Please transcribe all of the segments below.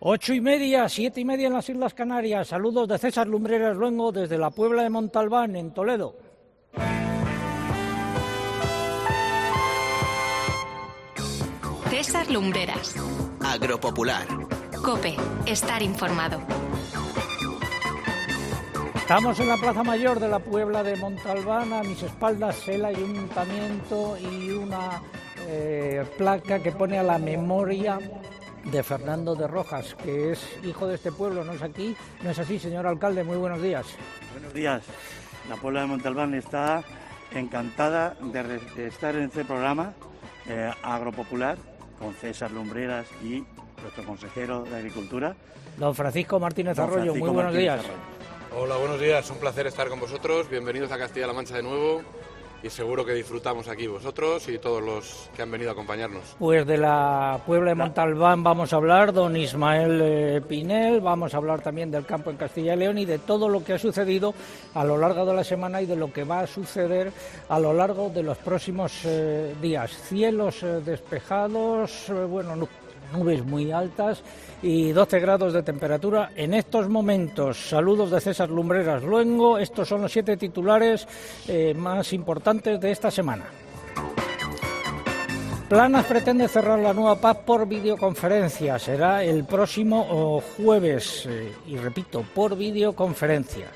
Ocho y media, siete y media en las Islas Canarias. Saludos de César Lumbreras Luengo desde la Puebla de Montalbán, en Toledo. César Lumbreras. Agropopular. Cope, estar informado. Estamos en la Plaza Mayor de la Puebla de Montalbán, a mis espaldas el ayuntamiento y una eh, placa que pone a la memoria de Fernando de Rojas, que es hijo de este pueblo, ¿no es aquí? ¿No es así, señor alcalde? Muy buenos días. Buenos días. La Puebla de Montalbán está encantada de, estar en este programa eh, agropopular con César Lumbreras y nuestro consejero de Agricultura. Don Francisco Martínez Arroyo, muy buenos días. Hola, buenos días, un placer estar con vosotros. Bienvenidos a Castilla-La Mancha de nuevo y seguro que disfrutamos aquí vosotros y todos los que han venido a acompañarnos. Pues de la Puebla de Montalbán vamos a hablar, don Ismael eh, Pinel, vamos a hablar también del campo en Castilla y León y de todo lo que ha sucedido a lo largo de la semana y de lo que va a suceder a lo largo de los próximos eh, días. Cielos eh, despejados, bueno, nubes muy altas y 12 grados de temperatura en estos momentos. Saludos de César Lumbreras Luengo. Estos son los siete titulares eh, más importantes de esta semana. Planas pretende cerrar la nueva paz por videoconferencia. Será el próximo jueves, eh, y repito, por videoconferencia.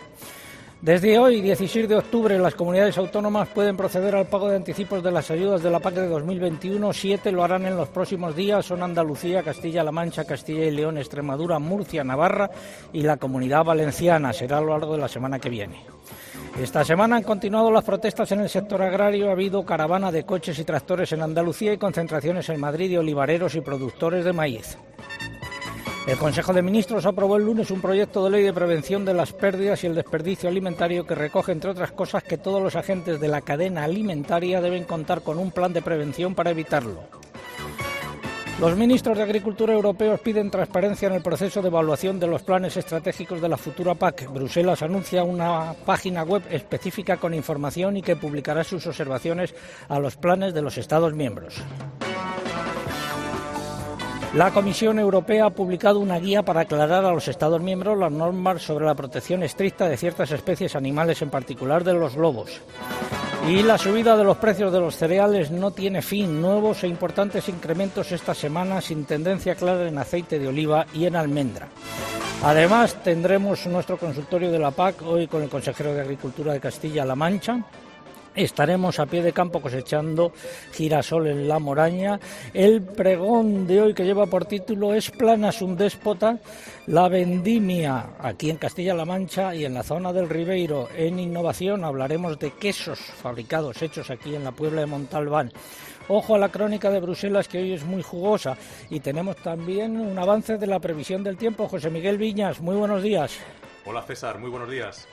Desde hoy, 16 de octubre, las comunidades autónomas pueden proceder al pago de anticipos de las ayudas de la PAC de 2021. Siete lo harán en los próximos días. Son Andalucía, Castilla-La Mancha, Castilla y León, Extremadura, Murcia, Navarra y la Comunidad Valenciana. Será a lo largo de la semana que viene. Esta semana han continuado las protestas en el sector agrario. Ha habido caravana de coches y tractores en Andalucía y concentraciones en Madrid de olivareros y productores de maíz. El Consejo de Ministros aprobó el lunes un proyecto de ley de prevención de las pérdidas y el desperdicio alimentario que recoge, entre otras cosas, que todos los agentes de la cadena alimentaria deben contar con un plan de prevención para evitarlo. Los ministros de Agricultura europeos piden transparencia en el proceso de evaluación de los planes estratégicos de la futura PAC. Bruselas anuncia una página web específica con información y que publicará sus observaciones a los planes de los Estados miembros. La Comisión Europea ha publicado una guía para aclarar a los Estados miembros las normas sobre la protección estricta de ciertas especies animales, en particular de los lobos. Y la subida de los precios de los cereales no tiene fin. Nuevos e importantes incrementos esta semana sin tendencia clara en aceite de oliva y en almendra. Además, tendremos nuestro consultorio de la PAC hoy con el consejero de Agricultura de Castilla-La Mancha Estaremos a pie de campo cosechando girasol en la moraña. El pregón de hoy que lleva por título es Planas un déspota, la vendimia aquí en Castilla-La Mancha y en la zona del Ribeiro. En innovación hablaremos de quesos fabricados, hechos aquí en la Puebla de Montalbán. Ojo a la crónica de Bruselas que hoy es muy jugosa y tenemos también un avance de la previsión del tiempo. José Miguel Viñas, muy buenos días. Hola César, muy buenos días.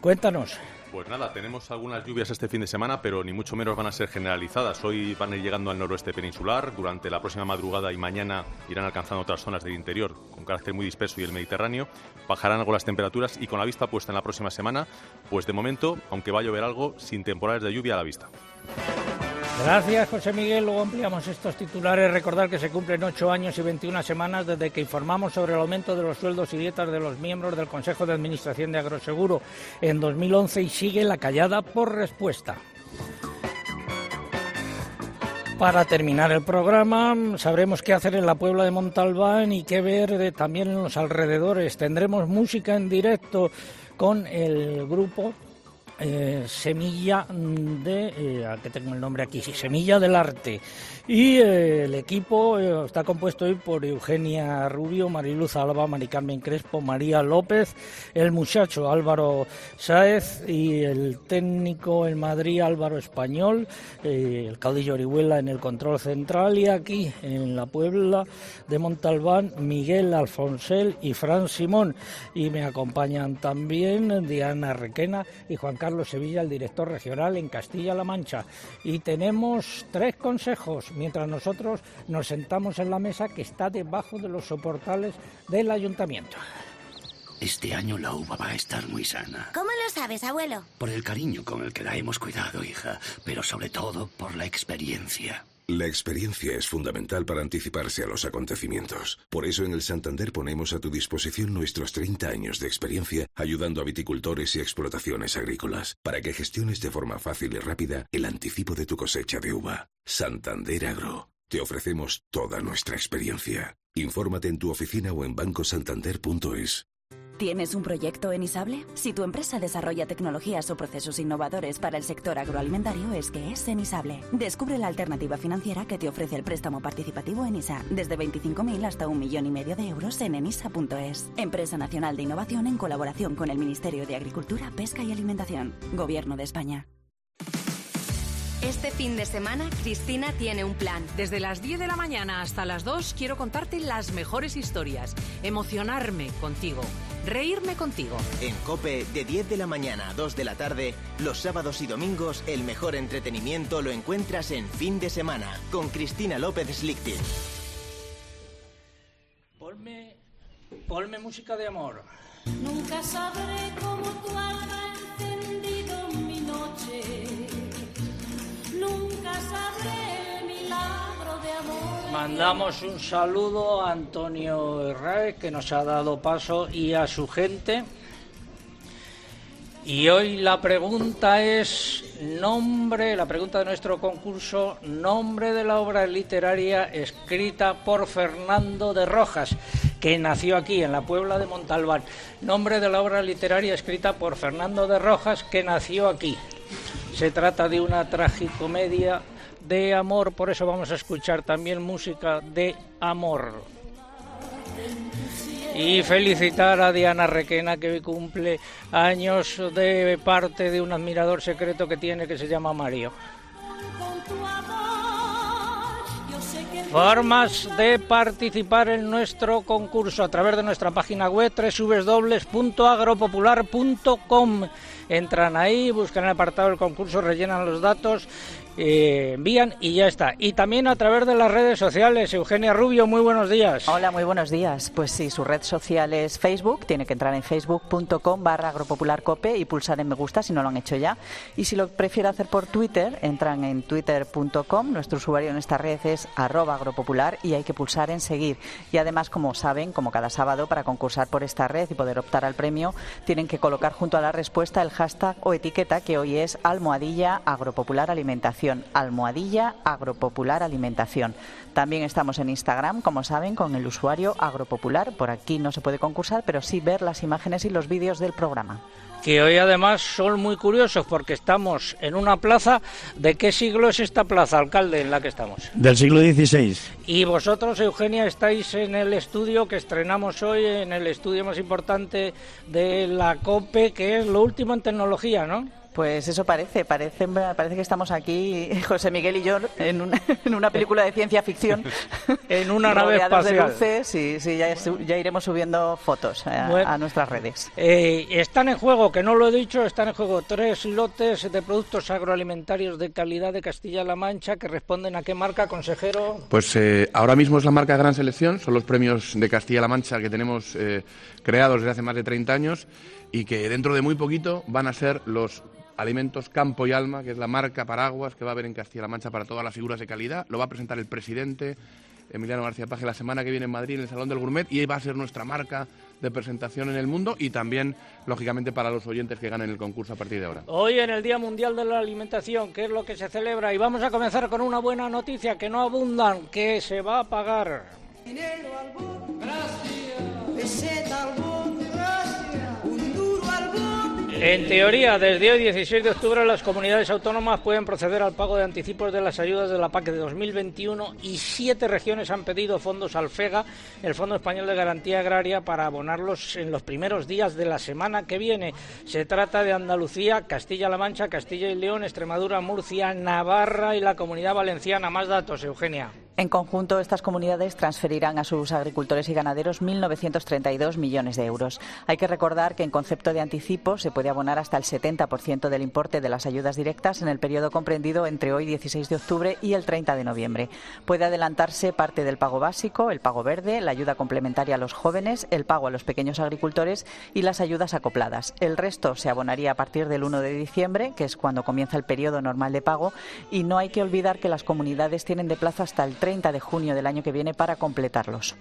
Cuéntanos. Pues nada, tenemos algunas lluvias este fin de semana, pero ni mucho menos van a ser generalizadas. Hoy van a ir llegando al noroeste peninsular, durante la próxima madrugada y mañana irán alcanzando otras zonas del interior con carácter muy disperso y el Mediterráneo. Bajarán algo las temperaturas y con la vista puesta en la próxima semana, pues de momento, aunque va a llover algo, sin temporales de lluvia a la vista. Gracias, José Miguel. Luego ampliamos estos titulares. Recordar que se cumplen ocho años y 21 semanas desde que informamos sobre el aumento de los sueldos y dietas de los miembros del Consejo de Administración de Agroseguro en 2011 y sigue la callada por respuesta. Para terminar el programa, sabremos qué hacer en la Puebla de Montalbán y qué ver también en los alrededores. Tendremos música en directo con el grupo eh, semilla de, eh, que tengo el nombre aquí, sí, Semilla del Arte. Y eh, el equipo eh, está compuesto hoy por Eugenia Rubio, Mariluz Alba, Mari Carmen Crespo, María López, el muchacho Álvaro Sáez y el técnico en Madrid Álvaro Español, el caudillo Orihuela en el control central y aquí en la Puebla de Montalbán Miguel Alfonsel y Fran Simón. Y me acompañan también Diana Requena y Juan Carlos Sevilla, el director regional en Castilla-La Mancha. Y tenemos tres consejos mientras nosotros nos sentamos en la mesa que está debajo de los soportales del ayuntamiento. Este año la uva va a estar muy sana. ¿Cómo lo sabes, abuelo? Por el cariño con el que la hemos cuidado, hija, pero sobre todo por la experiencia. La experiencia es fundamental para anticiparse a los acontecimientos. Por eso en el Santander ponemos a tu disposición nuestros 30 años de experiencia ayudando a viticultores y explotaciones agrícolas para que gestiones de forma fácil y rápida el anticipo de tu cosecha de uva. Santander Agro. Te ofrecemos toda nuestra experiencia. Infórmate en tu oficina o en bancosantander.es. ¿Tienes un proyecto en Isable? Si tu empresa desarrolla tecnologías o procesos innovadores para el sector agroalimentario, es que es en Isable. Descubre la alternativa financiera que te ofrece el préstamo participativo en ISA, desde 25.000 hasta un millón y medio de euros en enisa.es. Empresa Nacional de Innovación en colaboración con el Ministerio de Agricultura, Pesca y Alimentación. Gobierno de España. Este fin de semana, Cristina tiene un plan. Desde las 10 de la mañana hasta las 2 quiero contarte las mejores historias, emocionarme contigo, reírme contigo. En Cope, de 10 de la mañana a 2 de la tarde, los sábados y domingos, el mejor entretenimiento lo encuentras en fin de semana con Cristina López Slichting. Ponme, ponme música de amor. Nunca sabré cómo tu alma ha encendido mi noche. Nunca sabré Mandamos un saludo a Antonio Herrera, que nos ha dado paso, y a su gente. Y hoy la pregunta es nombre, la pregunta de nuestro concurso, nombre de la obra literaria escrita por Fernando de Rojas, que nació aquí en la Puebla de Montalbán. Nombre de la obra literaria escrita por Fernando de Rojas, que nació aquí. Se trata de una tragicomedia de amor, por eso vamos a escuchar también música de amor. Y felicitar a Diana Requena que cumple años de parte de un admirador secreto que tiene que se llama Mario. Formas de participar en nuestro concurso a través de nuestra página web www.agropopular.com. Entran ahí, buscan el apartado del concurso, rellenan los datos, eh, envían y ya está. Y también a través de las redes sociales. Eugenia Rubio, muy buenos días. Hola, muy buenos días. Pues sí, su red social es Facebook. Tiene que entrar en facebook.com barra agropopularcope y pulsar en me gusta si no lo han hecho ya. Y si lo prefiere hacer por Twitter, entran en twitter.com. Nuestro usuario en esta red es arroba agropopular y hay que pulsar en seguir. Y además, como saben, como cada sábado, para concursar por esta red y poder optar al premio, tienen que colocar junto a la respuesta el hashtag o etiqueta que hoy es almohadilla agropopular alimentación. Almohadilla agropopular alimentación. También estamos en Instagram, como saben, con el usuario agropopular. Por aquí no se puede concursar, pero sí ver las imágenes y los vídeos del programa que hoy además son muy curiosos porque estamos en una plaza. ¿De qué siglo es esta plaza, alcalde, en la que estamos? Del siglo XVI. Y vosotros, Eugenia, estáis en el estudio que estrenamos hoy, en el estudio más importante de la COPE, que es lo último en tecnología, ¿no? Pues eso parece, parece, parece que estamos aquí, José Miguel y yo, en una, en una película de ciencia ficción. en una nave espacial. de luces, sí, ya, ya, iremos subiendo fotos a, a nuestras redes. Eh, están en juego, que no lo he dicho, están en juego tres lotes de productos agroalimentarios de calidad de Castilla-La Mancha que responden a qué marca, consejero. Pues eh, ahora mismo es la marca Gran Selección, son los premios de Castilla-La Mancha que tenemos eh, creados desde hace más de 30 años y que dentro de muy poquito van a ser los Alimentos Campo y Alma, que es la marca paraguas que va a haber en Castilla-La Mancha para todas las figuras de calidad. Lo va a presentar el presidente Emiliano García Paje la semana que viene en Madrid en el Salón del Gourmet y ahí va a ser nuestra marca de presentación en el mundo y también, lógicamente, para los oyentes que ganen el concurso a partir de ahora. Hoy en el Día Mundial de la Alimentación, que es lo que se celebra, y vamos a comenzar con una buena noticia, que no abundan, que se va a pagar. Dinero al gracias. En teoría, desde hoy, 16 de octubre, las comunidades autónomas pueden proceder al pago de anticipos de las ayudas de la PAC de 2021 y siete regiones han pedido fondos al FEGA, el Fondo Español de Garantía Agraria, para abonarlos en los primeros días de la semana que viene. Se trata de Andalucía, Castilla-La Mancha, Castilla y León, Extremadura, Murcia, Navarra y la Comunidad Valenciana. Más datos, Eugenia. En conjunto, estas comunidades transferirán a sus agricultores y ganaderos 1.932 millones de euros. Hay que recordar que en concepto de anticipo se puede abonar hasta el 70% del importe de las ayudas directas en el periodo comprendido entre hoy 16 de octubre y el 30 de noviembre. Puede adelantarse parte del pago básico, el pago verde, la ayuda complementaria a los jóvenes, el pago a los pequeños agricultores y las ayudas acopladas. El resto se abonaría a partir del 1 de diciembre, que es cuando comienza el periodo normal de pago, y no hay que olvidar que las comunidades tienen de plazo hasta el 30 de junio del año que viene para completarlos.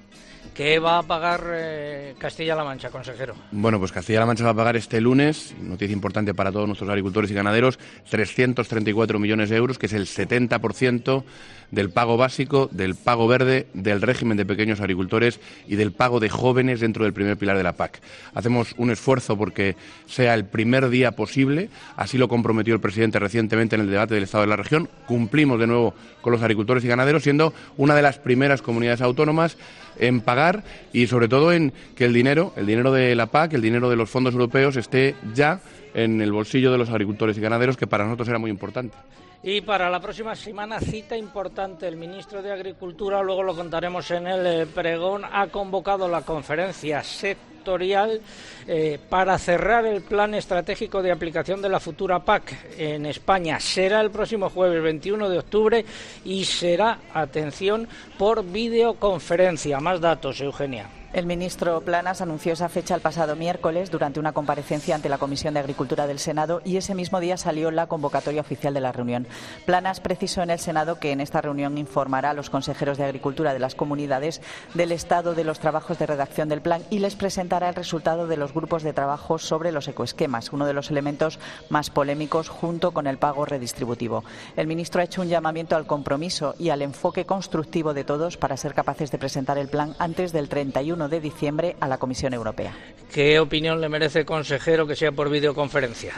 ¿Qué va a pagar eh, Castilla-La Mancha, consejero? Bueno, pues Castilla-La Mancha va a pagar este lunes, noticia importante para todos nuestros agricultores y ganaderos, 334 millones de euros, que es el 70% del pago básico, del pago verde, del régimen de pequeños agricultores y del pago de jóvenes dentro del primer pilar de la PAC. Hacemos un esfuerzo porque sea el primer día posible, así lo comprometió el presidente recientemente en el debate del Estado de la región. Cumplimos de nuevo con los agricultores y ganaderos, siendo una de las primeras comunidades autónomas en pagar y sobre todo en que el dinero, el dinero de la PAC, el dinero de los fondos europeos esté ya en el bolsillo de los agricultores y ganaderos, que para nosotros era muy importante. Y para la próxima semana, cita importante. El ministro de Agricultura, luego lo contaremos en el eh, pregón, ha convocado la conferencia sectorial eh, para cerrar el plan estratégico de aplicación de la futura PAC en España. Será el próximo jueves 21 de octubre y será, atención, por videoconferencia. Más datos, Eugenia. El ministro Planas anunció esa fecha el pasado miércoles durante una comparecencia ante la Comisión de Agricultura del Senado y ese mismo día salió la convocatoria oficial de la reunión. Planas precisó en el Senado que en esta reunión informará a los consejeros de Agricultura de las comunidades del estado de los trabajos de redacción del plan y les presentará el resultado de los grupos de trabajo sobre los ecoesquemas, uno de los elementos más polémicos junto con el pago redistributivo. El ministro ha hecho un llamamiento al compromiso y al enfoque constructivo de todos para ser capaces de presentar el plan antes del 31 de diciembre a la Comisión Europea. ¿Qué opinión le merece, consejero, que sea por videoconferencia?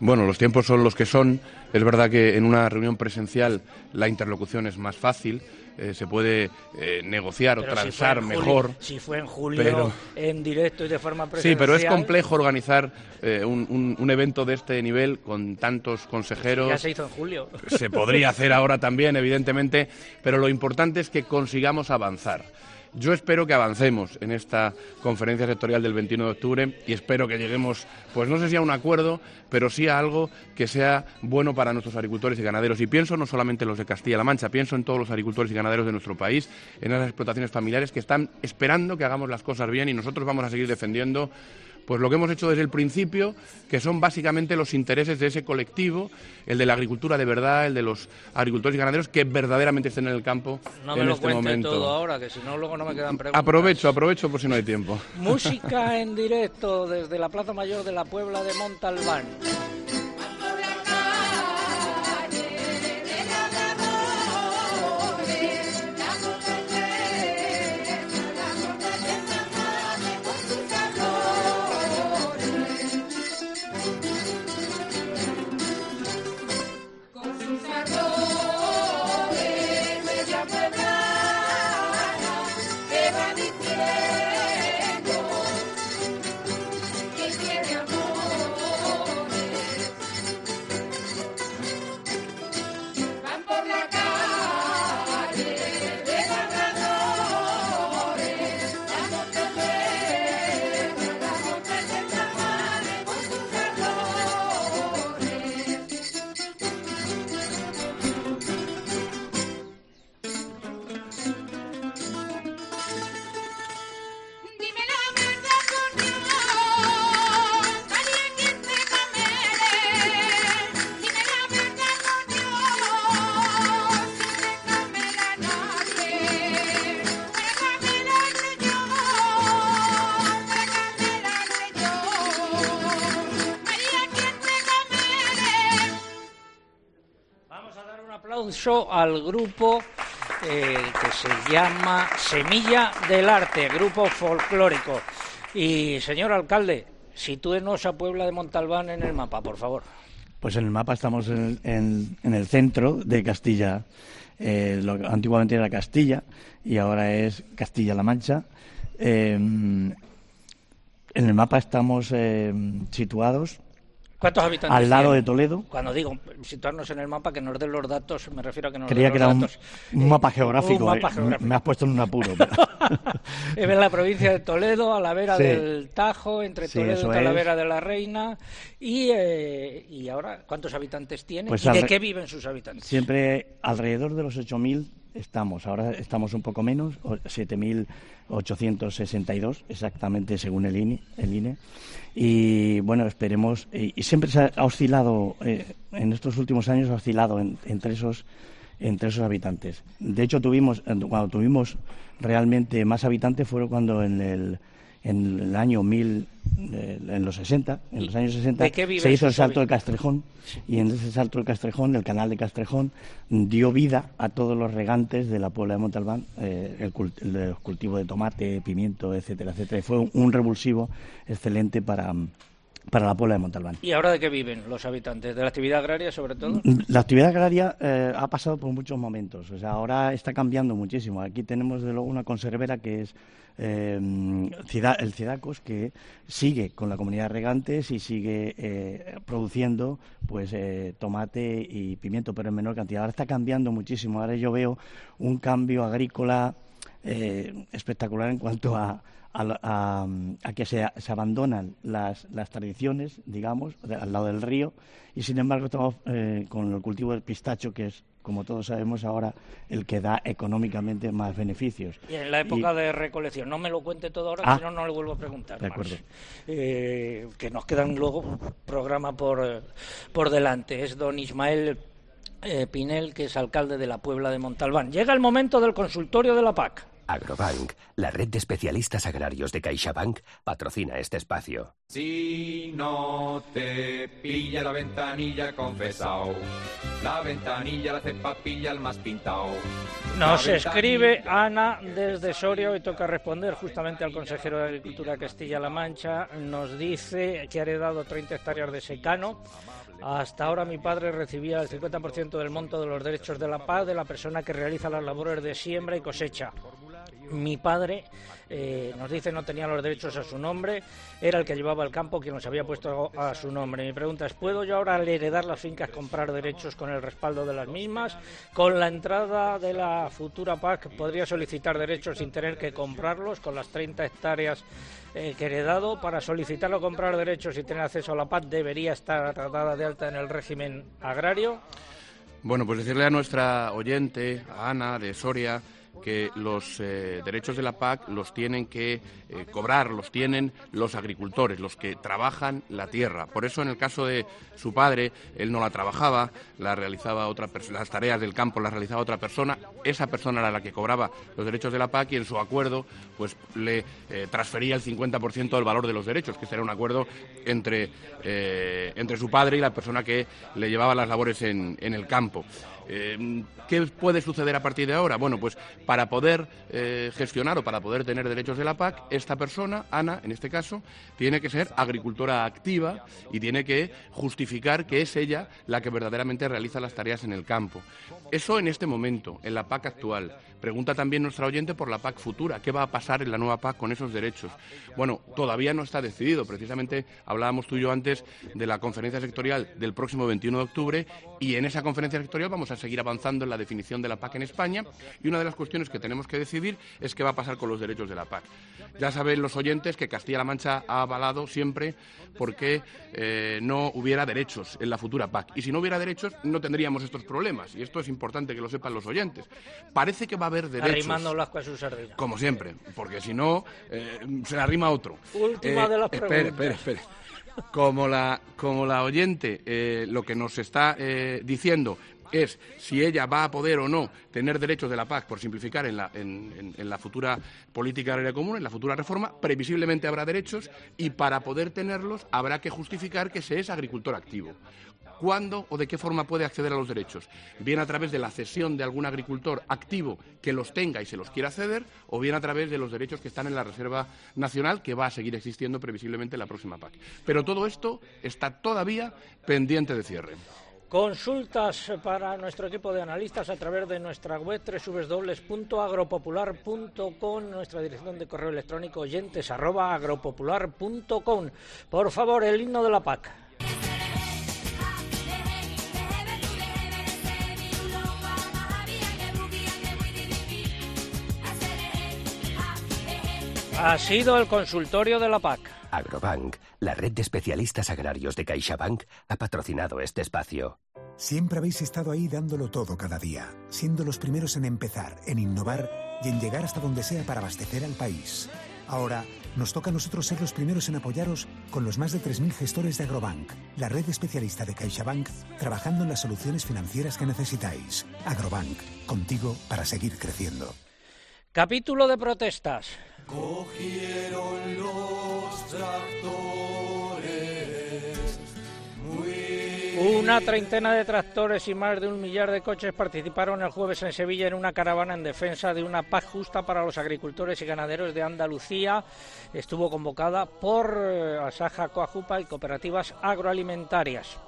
Bueno, los tiempos son los que son. Es verdad que en una reunión presencial la interlocución es más fácil. Eh, se puede eh, negociar Pero o transar julio- mejor. si fue en julio, pero- en directo y de forma presencial. Sí, pero es complejo organizar eh, un, un- un evento de este nivel con tantos consejeros. Ya se hizo en julio. Se podría hacer ahora también, evidentemente, pero lo importante es que consigamos avanzar. Yo espero que avancemos en esta conferencia sectorial del 21 de octubre y espero que lleguemos, pues no sé si a un acuerdo, pero sí a algo que sea bueno para nuestros agricultores y ganaderos. Y pienso no solamente en los de Castilla-La Mancha, pienso en todos los agricultores y ganaderos de nuestro país, en esas explotaciones familiares que están esperando que hagamos las cosas bien y nosotros vamos a seguir defendiendo pues lo que hemos hecho desde el principio, que son básicamente los intereses de ese colectivo, el de la agricultura de verdad, el de los agricultores y ganaderos que verdaderamente estén en el campo No me en lo este momento. todo ahora, que si no luego no me quedan preguntas. Aprovecho, aprovecho por si no hay tiempo. Música en directo desde la Plaza Mayor de la Puebla de Montalbán. Al grupo eh, que se llama Semilla del Arte, grupo folclórico. Y señor alcalde, sitúenos a Puebla de Montalbán en el mapa, por favor. Pues en el mapa estamos en, en- el centro de Castilla. Eh, lo antiguamente era Castilla y ahora es Castilla-La Mancha. Eh, en el mapa estamos eh, situados ¿Cuántos habitantes al lado tiene? de Toledo. Cuando digo situarnos en el mapa, que nos den los datos, me refiero a que nos Creía den que los era un, datos. un mapa Eh, geográfico. un mapa eh. geográfico. Me has puesto en un apuro. Es en la provincia de Toledo, a la vera Sí. del Tajo, entre Sí, Toledo y Talavera es. de la Reina. Y, eh, y ahora, ¿cuántos habitantes tiene? Pues ¿Y de qué viven sus habitantes? Siempre alrededor de los 8.000 estamos. Ahora estamos un poco menos, o- 7.862 exactamente según el INE. El INE. Y bueno, esperemos. Y, siempre se ha, oscilado, eh, en estos últimos años ha oscilado en- entre esos entre esos habitantes. De hecho, tuvimos cuando tuvimos realmente más habitantes fue cuando en el en el año 1000 eh, en los 60, en ¿Y los años 60 de qué viven se hizo el salto de habitantes? Castrejón y en ese salto de Castrejón, el canal de Castrejón dio vida a todos los regantes de la Puebla de Montalbán, eh, el, cult- los cultivos de tomate, pimiento, etcétera, etcétera. Y fue un, un revulsivo excelente para, para la Puebla de Montalbán. ¿Y ahora de qué viven los habitantes? ¿De la actividad agraria, sobre todo? La actividad agraria eh, ha pasado por muchos momentos. O sea, ahora está cambiando muchísimo. Aquí tenemos de luego una conservera que es eh, el Cidacos que sigue con la comunidad de regantes y sigue eh, produciendo pues eh, tomate y pimiento, pero en menor cantidad. Ahora está cambiando muchísimo. Ahora yo veo un cambio agrícola espectacular en cuanto a, a, a- a que se, se abandonan las, las tradiciones, digamos, de- al lado del río, y sin embargo estamos eh, con el cultivo del pistacho, que es, como todos sabemos ahora, el que da económicamente más beneficios. Y en la época de recolección. No me lo cuente todo ahora, Ah. si no, no le vuelvo a preguntar. De más. acuerdo. Eh, que nos quedan luego programa por, por delante. Es don Ismael eh, Pinel, que es alcalde de la Puebla de Montalbán. Llega el momento del consultorio de la PAC. Agrobank, la red de especialistas agrarios de CaixaBank, patrocina este espacio. Si no te pilla la ventanilla confesao, la ventanilla la cepa pilla el más pintao. Nos escribe Ana desde Soria y toca responder justamente al consejero de Agricultura Castilla-La Mancha. Nos dice que ha heredado 30 hectáreas de secano. Hasta ahora mi padre recibía el 50% del monto de los derechos de la paz de la persona que realiza las labores de siembra y cosecha. Mi padre, eh, nos dice, no tenía los derechos a su nombre, era el que llevaba el campo quien los había puesto a su nombre. Mi pregunta es, ¿puedo yo ahora al heredar las fincas comprar derechos con el respaldo de las mismas? Con la entrada de la futura PAC, ¿podría solicitar derechos sin tener que comprarlos con las 30 hectáreas eh, que he heredado? Para solicitarlo comprar derechos y tener acceso a la PAC, ¿debería estar dada de alta en el régimen agrario? Bueno, pues decirle a nuestra oyente, a Ana de Soria, que los eh, derechos de la PAC los tienen que eh, cobrar, los tienen los agricultores, los que trabajan la tierra. Por eso, en el caso de su padre, él no la trabajaba, la realizaba otra las tareas del campo las realizaba otra persona. Esa persona era la que cobraba los derechos de la PAC y en su acuerdo, pues le eh, transfería el 50% del valor de los derechos, que era un acuerdo entre, entre su padre y la persona que le llevaba las labores en, en el campo. Eh, ¿Qué puede suceder a partir de ahora? Bueno, pues para poder eh, gestionar o para poder tener derechos de la PAC, esta persona, Ana, en este caso, tiene que ser agricultora activa y tiene que justificar que es ella la que verdaderamente realiza las tareas en el campo. Eso en este momento, en la PAC actual. Pregunta también nuestra oyente por la PAC futura. ¿Qué va a pasar en la nueva PAC con esos derechos? Bueno, todavía no está decidido. Precisamente hablábamos tú y yo antes de la conferencia sectorial del próximo 21 de octubre y en esa conferencia sectorial vamos a seguir avanzando en la definición de la PAC en España y una de las cuestiones que tenemos que decidir es qué va a pasar con los derechos de la PAC. Ya saben los oyentes que Castilla-La Mancha ha avalado siempre porque eh, no hubiera derechos en la futura PAC. Y si no hubiera derechos, no tendríamos estos problemas. Y esto es que lo sepan los oyentes. Parece que va a haber derechos. Arrimando a su sardina. Como siempre, porque si no, eh, se le arrima otro. Última de las espere, preguntas. espere, espere. Como la, como la oyente eh, lo que nos está eh, diciendo es si ella va a poder o no tener derechos de la PAC, por simplificar, en la, en, en- en la futura política agraria común, en la futura reforma, previsiblemente habrá derechos y para poder tenerlos habrá que justificar que se es agricultor activo. ¿Cuándo o de qué forma puede acceder a los derechos? Bien a través de la cesión de algún agricultor activo que los tenga y se los quiera ceder, o bien a través de los derechos que están en la Reserva Nacional, que va a seguir existiendo previsiblemente en la próxima PAC. Pero todo esto está todavía pendiente de cierre. Consultas para nuestro equipo de analistas a través de nuestra web www.agropopular.com, nuestra dirección de correo electrónico oyentes arroba agropopular.com. Por favor, el himno de la PAC. Ha sido el consultorio de la PAC. Agrobank, la red de especialistas agrarios de CaixaBank, ha patrocinado este espacio. Siempre habéis estado ahí dándolo todo cada día, siendo los primeros en empezar, en innovar y en llegar hasta donde sea para abastecer al país. Ahora nos toca a nosotros ser los primeros en apoyaros con los más de 3.000 gestores de Agrobank, la red especialista de CaixaBank, trabajando en las soluciones financieras que necesitáis. Agrobank, contigo para seguir creciendo. Capítulo de protestas. Cogieron los tractores muy Una treintena de tractores y más de un millar de coches participaron el jueves en Sevilla en una caravana en defensa de una paz justa para los agricultores y ganaderos de Andalucía. Estuvo convocada por eh, Asaja Coajupa y cooperativas agroalimentarias.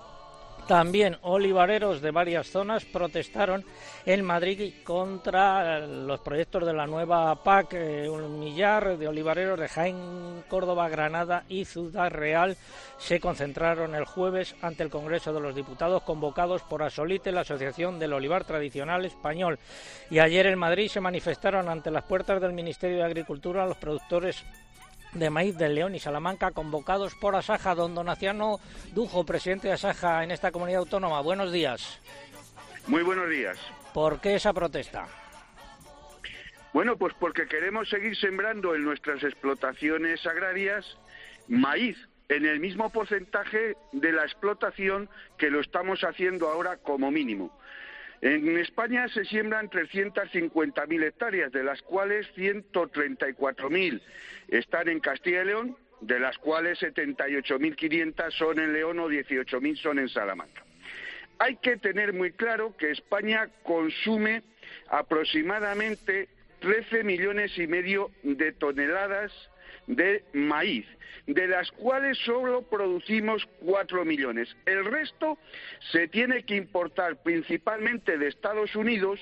También olivareros de varias zonas protestaron en Madrid contra los proyectos de la nueva PAC. Eh, un millar de olivareros de Jaén, Córdoba, Granada y Ciudad Real se concentraron el jueves ante el Congreso de los Diputados convocados por Asolite, la Asociación del Olivar Tradicional Español. Y ayer en Madrid se manifestaron ante las puertas del Ministerio de Agricultura los productores de maíz de León y Salamanca convocados por Asaja. Don Donaciano Dujo, presidente de Asaja en esta comunidad autónoma. Buenos días. Muy buenos días. ¿Por qué esa protesta? Bueno, pues porque queremos seguir sembrando en nuestras explotaciones agrarias maíz en el mismo porcentaje de la explotación que lo estamos haciendo ahora como mínimo. En España se siembran 350.000 hectáreas, de las cuales 134.000 están en Castilla y León, de las cuales 78.500 son en León o 18.000 son en Salamanca. Hay que tener muy claro que España consume aproximadamente 13 millones y medio de toneladas de maíz, de las cuales solo producimos 4 millones. El resto se tiene que importar principalmente de Estados Unidos,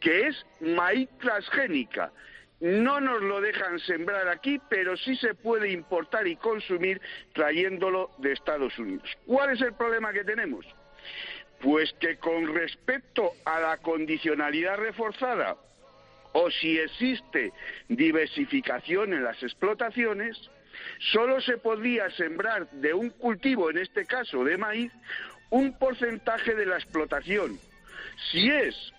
que es maíz transgénica. No nos lo dejan sembrar aquí, pero sí se puede importar y consumir trayéndolo de Estados Unidos. ¿Cuál es el problema que tenemos? Pues que con respecto a la condicionalidad reforzada o si existe diversificación en las explotaciones, solo se podría sembrar de un cultivo, en este caso de maíz, un porcentaje de la explotación. Si es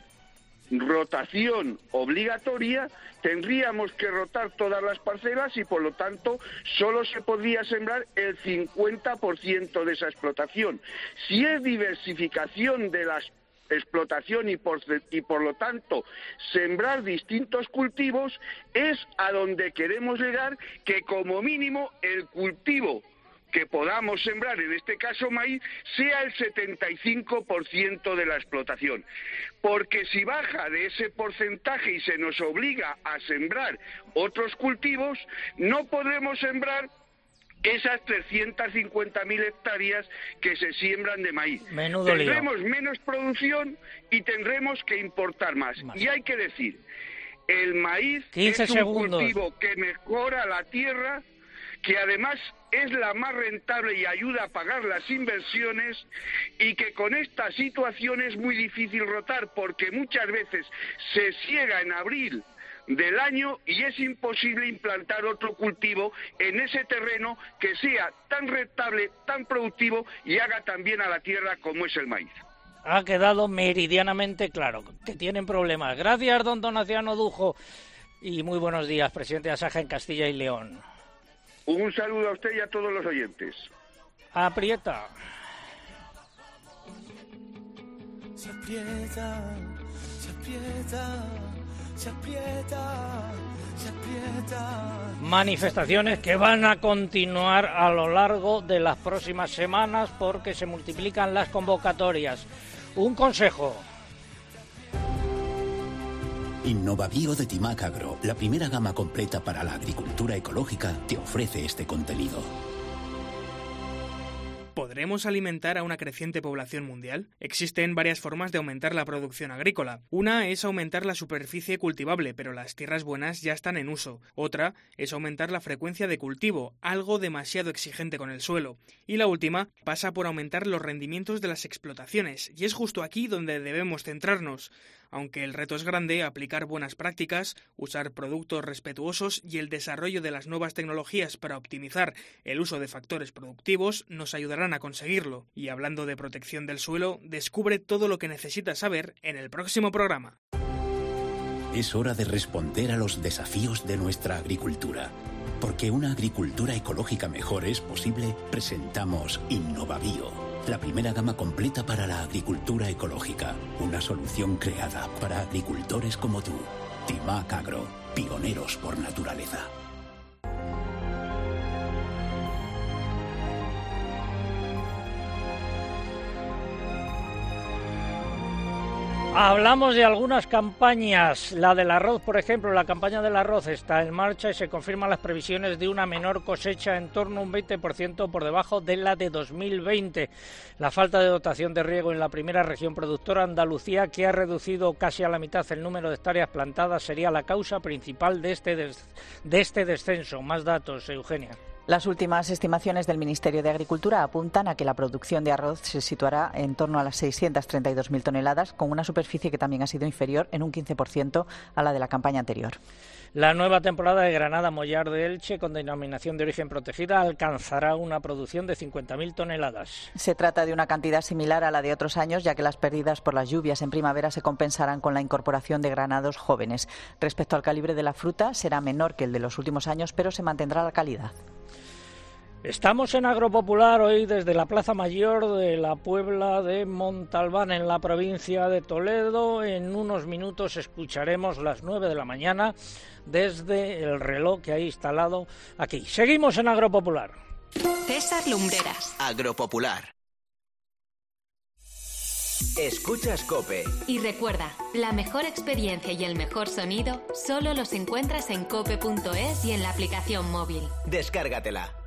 rotación obligatoria, tendríamos que rotar todas las parcelas y por lo tanto solo se podría sembrar el 50% de esa explotación. Si es diversificación de las explotación y por, y por lo tanto sembrar distintos cultivos es a donde queremos llegar que como mínimo el cultivo que podamos sembrar, en este caso maíz, sea el 75% de la explotación. Porque si baja de ese porcentaje y se nos obliga a sembrar otros cultivos, no podremos sembrar esas 350.000 hectáreas que se siembran de maíz. Menudo tendremos menos producción y tendremos que importar más. Y hay que decir, el maíz es un cultivo que mejora la tierra, que además es la más rentable y ayuda a pagar las inversiones y que con esta situación es muy difícil rotar porque muchas veces se ciega en abril del año y es imposible implantar otro cultivo en ese terreno que sea tan rentable, tan productivo y haga tan bien a la tierra como es el maíz. Ha quedado meridianamente claro que tienen problemas. Gracias, don Donaciano Dujo. Y muy buenos días, presidente de Asaja en Castilla y León. Un saludo a usted y a todos los oyentes. Aprieta. Se aprieta, se aprieta, se aprieta, se aprieta. Manifestaciones que van a continuar a lo largo de las próximas semanas porque se multiplican las convocatorias. Un consejo. Innovabio de Timac Agro, la primera gama completa para la agricultura ecológica, te ofrece este contenido. ¿Podremos alimentar a una creciente población mundial? Existen varias formas de aumentar la producción agrícola. Una es aumentar la superficie cultivable, pero las tierras buenas ya están en uso. Otra es aumentar la frecuencia de cultivo, algo demasiado exigente con el suelo. Y la última pasa por aumentar los rendimientos de las explotaciones, y es justo aquí donde debemos centrarnos. Aunque el reto es grande, aplicar buenas prácticas, usar productos respetuosos y el desarrollo de las nuevas tecnologías para optimizar el uso de factores productivos nos ayudarán a conseguirlo. Y hablando de protección del suelo, descubre todo lo que necesitas saber en el próximo programa. Es hora de responder a los desafíos de nuestra agricultura. Porque una agricultura ecológica mejor es posible, presentamos Innovabio, la primera gama completa para la agricultura ecológica. Una solución creada para agricultores como tú. Timac Agro, pioneros por naturaleza. Hablamos de algunas campañas. La del arroz, por ejemplo, la campaña del arroz está en marcha y se confirman las previsiones de una menor cosecha en torno a un 20% por debajo de la de 2020. La falta de dotación de riego en la primera región productora, Andalucía, que ha reducido casi a la mitad el número de hectáreas plantadas, sería la causa principal de este, de este descenso. Más datos, Eugenia. Las últimas estimaciones del Ministerio de Agricultura apuntan a que la producción de arroz se situará en torno a las 632.000 toneladas, con una superficie que también ha sido inferior en un 15% a la de la campaña anterior. La nueva temporada de Granada Mollar de Elche, con denominación de origen protegida, alcanzará una producción de 50.000 toneladas. Se trata de una cantidad similar a la de otros años, ya que las pérdidas por las lluvias en primavera se compensarán con la incorporación de granados jóvenes. Respecto al calibre de la fruta, será menor que el de los últimos años, pero se mantendrá la calidad. Estamos en Agropopular hoy desde la Plaza Mayor de la Puebla de Montalbán en la provincia de Toledo. En unos minutos escucharemos las nueve de la mañana desde el reloj que hay instalado aquí. Seguimos en Agropopular. César Lumbreras. Agropopular. Escuchas Cope. Y recuerda, la mejor experiencia y el mejor sonido solo los encuentras en cope.es y en la aplicación móvil. Descárgatela.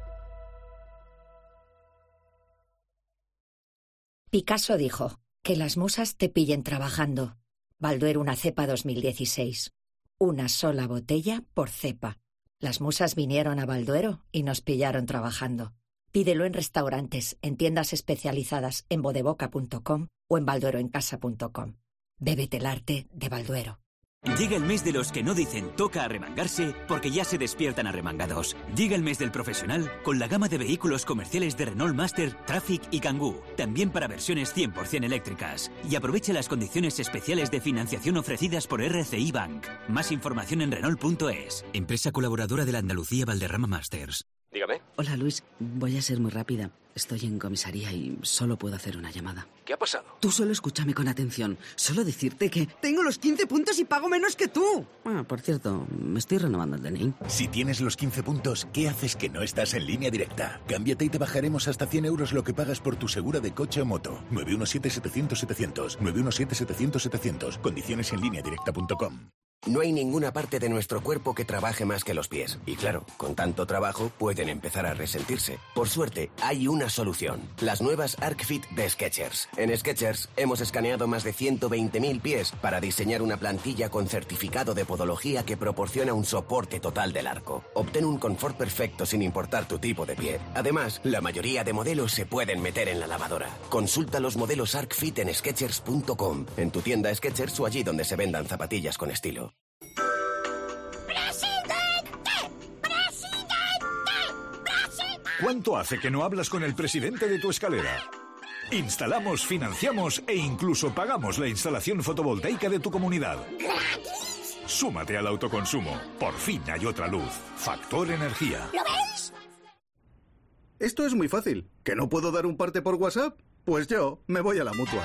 Picasso dijo, que las musas te pillen trabajando. Balduero una cepa 2016. Una sola botella por cepa. Las musas vinieron a Balduero y nos pillaron trabajando. Pídelo en restaurantes, en tiendas especializadas en bodeboca.com o en baldueroencasa.com. Bébete el arte de Balduero. Llega el mes de los que no dicen toca arremangarse porque ya se despiertan arremangados. Llega el mes del profesional con la gama de vehículos comerciales de Renault Master, Traffic y Kangoo, también para versiones 100% eléctricas. Y aprovecha las condiciones especiales de financiación ofrecidas por RCI Bank. Más información en Renault.es, empresa colaboradora de la Andalucía Valderrama Masters. Dígame. Hola Luis, voy a ser muy rápida. Estoy en comisaría y solo puedo hacer una llamada. ¿Qué ha pasado? Tú solo escúchame con atención. Solo decirte que tengo los 15 puntos y pago menos que tú. Ah, por cierto, me estoy renovando el DNI. Si tienes los 15 puntos, ¿qué haces que no estás en línea directa? Cámbiate y te bajaremos hasta 100 euros lo que pagas por tu segura de coche o moto. 917-700-700. 917-700-700. Condiciones en línea directa.com. No hay ninguna parte de nuestro cuerpo que trabaje más que los pies. Y claro, con tanto trabajo pueden empezar a resentirse. Por suerte, hay una solución. Las nuevas ArcFit de Skechers. En Skechers hemos escaneado más de 120.000 pies para diseñar una plantilla con certificado de podología que proporciona un soporte total del arco. Obtén un confort perfecto sin importar tu tipo de pie. Además, la mayoría de modelos se pueden meter en la lavadora. Consulta los modelos ArcFit en Skechers.com, en tu tienda Skechers o allí donde se vendan zapatillas con estilo. ¿Cuánto hace que no hablas con el presidente de tu escalera? Instalamos, financiamos e incluso pagamos la instalación fotovoltaica de tu comunidad. Súmate al autoconsumo. Por fin hay otra luz. Factor Energía. ¿Lo veis? Esto es muy fácil. ¿Que no puedo dar un parte por WhatsApp? Pues yo me voy a la mutua.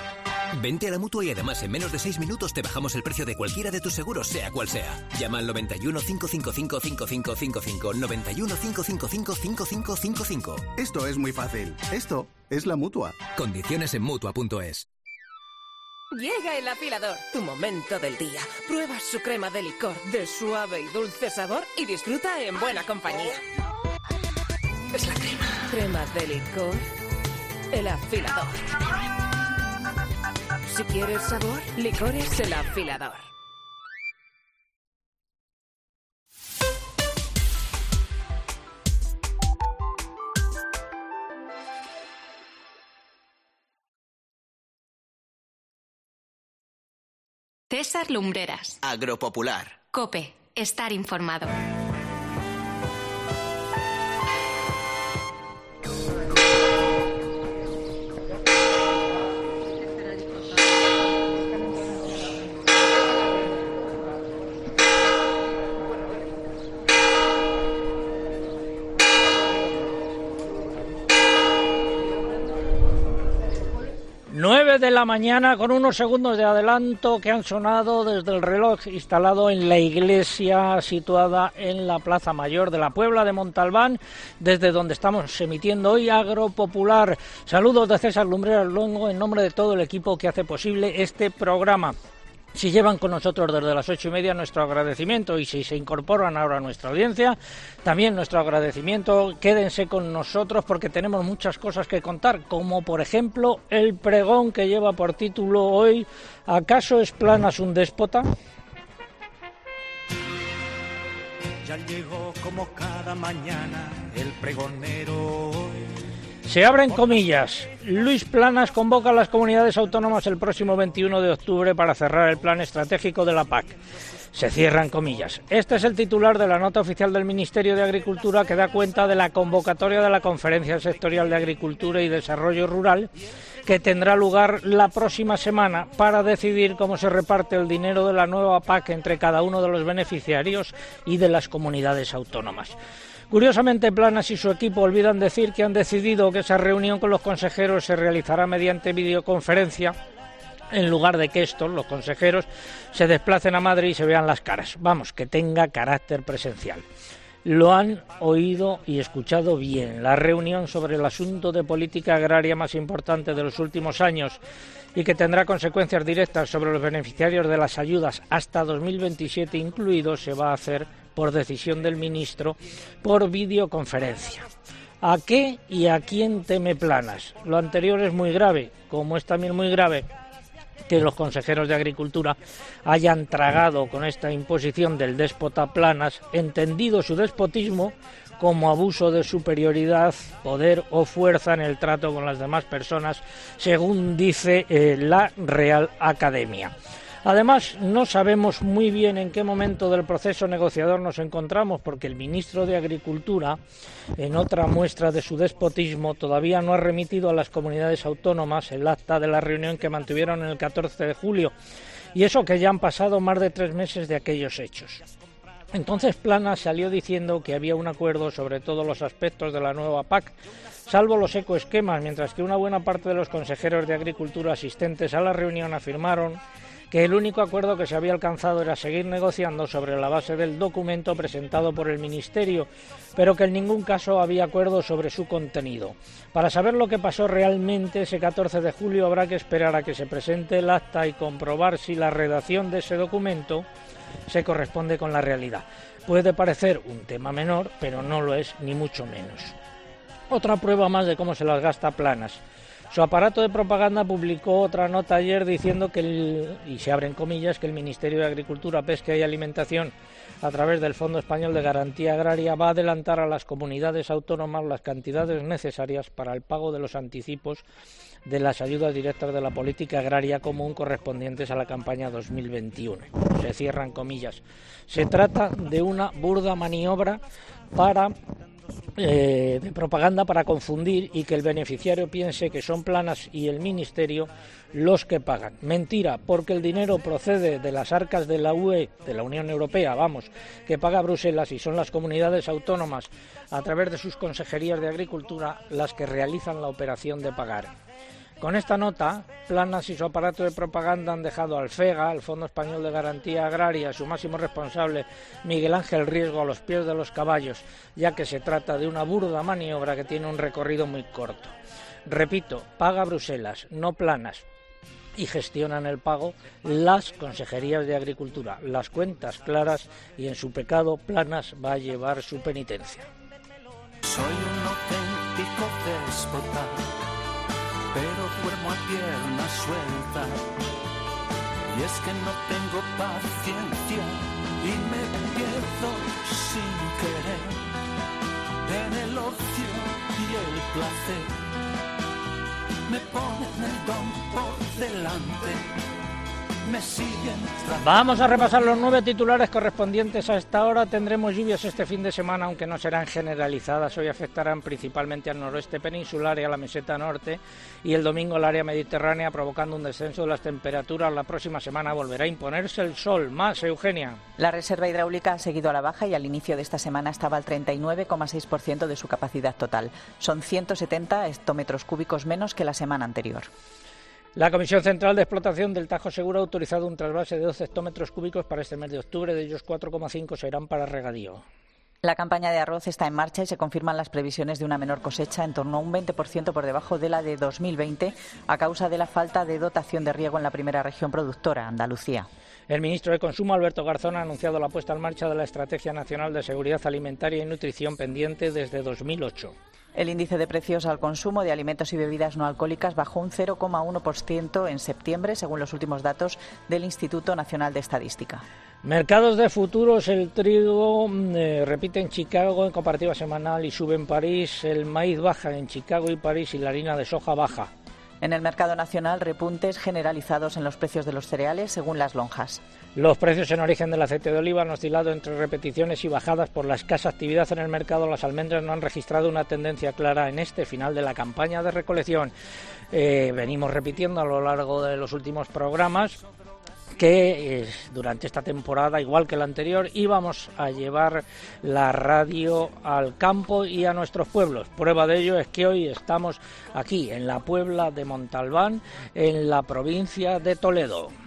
Vente a la mutua y además en menos de 6 minutos te bajamos el precio de cualquiera de tus seguros, sea cual sea. Llama al 91 555 5555 91 555 5555. Esto es muy fácil. Esto es la mutua. Condiciones en mutua.es. Llega el afilador, tu momento del día. Prueba su crema de licor de suave y dulce sabor y disfruta en buena compañía. Es la crema. Crema de licor. El afilador. Si quieres sabor, licores el afilador. César Lumbreras. Agropopular. Cope. Estar informado. De la mañana con unos segundos de adelanto que han sonado desde el reloj instalado en la iglesia situada en la Plaza Mayor de la Puebla de Montalbán, desde donde estamos emitiendo hoy Agropopular. Saludos de César Lumbreras Longo en nombre de todo el equipo que hace posible este programa. Si llevan con nosotros desde las ocho y media, nuestro agradecimiento y si se incorporan ahora a nuestra audiencia, también nuestro agradecimiento. Quédense con nosotros porque tenemos muchas cosas que contar, como por ejemplo el pregón que lleva por título hoy ¿Acaso es Planas un déspota? Ya llegó como cada mañana el pregonero se abren comillas. Luis Planas convoca a las comunidades autónomas el próximo 21 de octubre para cerrar el plan estratégico de la PAC. Se cierran comillas. Este es el titular de la nota oficial del Ministerio de Agricultura que da cuenta de la convocatoria de la Conferencia Sectorial de Agricultura y Desarrollo Rural que tendrá lugar la próxima semana para decidir cómo se reparte el dinero de la nueva PAC entre cada uno de los beneficiarios y de las comunidades autónomas. Curiosamente, Planas y su equipo olvidan decir que han decidido que esa reunión con los consejeros se realizará mediante videoconferencia en lugar de que estos, los consejeros, se desplacen a Madrid y se vean las caras. Vamos, que tenga carácter presencial. Lo han oído y escuchado bien. La reunión sobre el asunto de política agraria más importante de los últimos años y que tendrá consecuencias directas sobre los beneficiarios de las ayudas hasta 2027 incluidos se va a hacer por decisión del ministro, por videoconferencia. ¿A qué y a quién teme Planas? Lo anterior es muy grave, como es también muy grave que los consejeros de Agricultura hayan tragado con esta imposición del déspota Planas, entendido su despotismo como abuso de superioridad, poder o fuerza en el trato con las demás personas, según dice eh, la Real Academia. Además, no sabemos muy bien en qué momento del proceso negociador nos encontramos, porque el ministro de Agricultura, en otra muestra de su despotismo, todavía no ha remitido a las comunidades autónomas el acta de la reunión que mantuvieron el 14 de julio, y eso que ya han pasado más de tres meses de aquellos hechos. Entonces Plana salió diciendo que había un acuerdo sobre todos los aspectos de la nueva PAC, salvo los ecoesquemas, mientras que una buena parte de los consejeros de Agricultura asistentes a la reunión afirmaron que el único acuerdo que se había alcanzado era seguir negociando sobre la base del documento presentado por el Ministerio, pero que en ningún caso había acuerdo sobre su contenido. Para saber lo que pasó realmente ese 14 de julio habrá que esperar a que se presente el acta y comprobar si la redacción de ese documento se corresponde con la realidad. Puede parecer un tema menor, pero no lo es ni mucho menos. Otra prueba más de cómo se las gasta planas. Su aparato de propaganda publicó otra nota ayer diciendo que, el, y se abren comillas, que el Ministerio de Agricultura, Pesca y Alimentación, a través del Fondo Español de Garantía Agraria, va a adelantar a las comunidades autónomas las cantidades necesarias para el pago de los anticipos de las ayudas directas de la política agraria común correspondientes a la campaña 2021. Se cierran comillas. Se trata de una burda maniobra para eh, de propaganda para confundir y que el beneficiario piense que son planas y el ministerio los que pagan. Mentira, porque el dinero procede de las arcas de la UE, de la Unión Europea, vamos, que paga Bruselas y son las comunidades autónomas a través de sus consejerías de agricultura las que realizan la operación de pagar. Con esta nota, Planas y su aparato de propaganda han dejado al FEGA, al Fondo Español de Garantía Agraria, su máximo responsable, Miguel Ángel Riesgo, a los pies de los caballos, ya que se trata de una burda maniobra que tiene un recorrido muy corto. Repito, paga Bruselas, no Planas, y gestionan el pago las consejerías de Agricultura, las cuentas claras y en su pecado Planas va a llevar su penitencia. Soy un auténtico pero duermo a pierna suelta. Y es que no tengo paciencia y me pierdo sin querer en el ocio y el placer. Me ponen el don por delante Vamos a repasar los nueve titulares correspondientes a esta hora. Tendremos lluvias este fin de semana, aunque no serán generalizadas. Hoy afectarán principalmente al noroeste peninsular y a la meseta norte. Y el domingo al área mediterránea, provocando un descenso de las temperaturas. La próxima semana volverá a imponerse el sol. Más, Eugenia. La reserva hidráulica ha seguido a la baja y al inicio de esta semana estaba al 39,6% de su capacidad total. Son 170 hectómetros cúbicos menos que la semana anterior. La Comisión Central de Explotación del Tajo Seguro ha autorizado un trasvase de 12 hectómetros cúbicos para este mes de octubre, de ellos 4,5 serán para regadío. La campaña de arroz está en marcha y se confirman las previsiones de una menor cosecha en torno a un 20% por debajo de la de 2020 a causa de la falta de dotación de riego en la primera región productora, Andalucía. El ministro de Consumo, Alberto Garzón, ha anunciado la puesta en marcha de la Estrategia Nacional de Seguridad Alimentaria y Nutrición pendiente desde 2008. El índice de precios al consumo de alimentos y bebidas no alcohólicas bajó un 0,1% en septiembre, según los últimos datos del Instituto Nacional de Estadística. Mercados de futuros, el trigo eh, repite en Chicago en comparativa semanal y sube en París, el maíz baja en Chicago y París y la harina de soja baja. En el mercado nacional, repuntes generalizados en los precios de los cereales según las lonjas. Los precios en origen del aceite de oliva han oscilado entre repeticiones y bajadas por la escasa actividad en el mercado. Las almendras no han registrado una tendencia clara en este final de la campaña de recolección. Eh, venimos repitiendo a lo largo de los últimos programas que eh, durante esta temporada, igual que la anterior, íbamos a llevar la radio al campo y a nuestros pueblos. Prueba de ello es que hoy estamos aquí, en la Puebla de Montalbán, en la provincia de Toledo.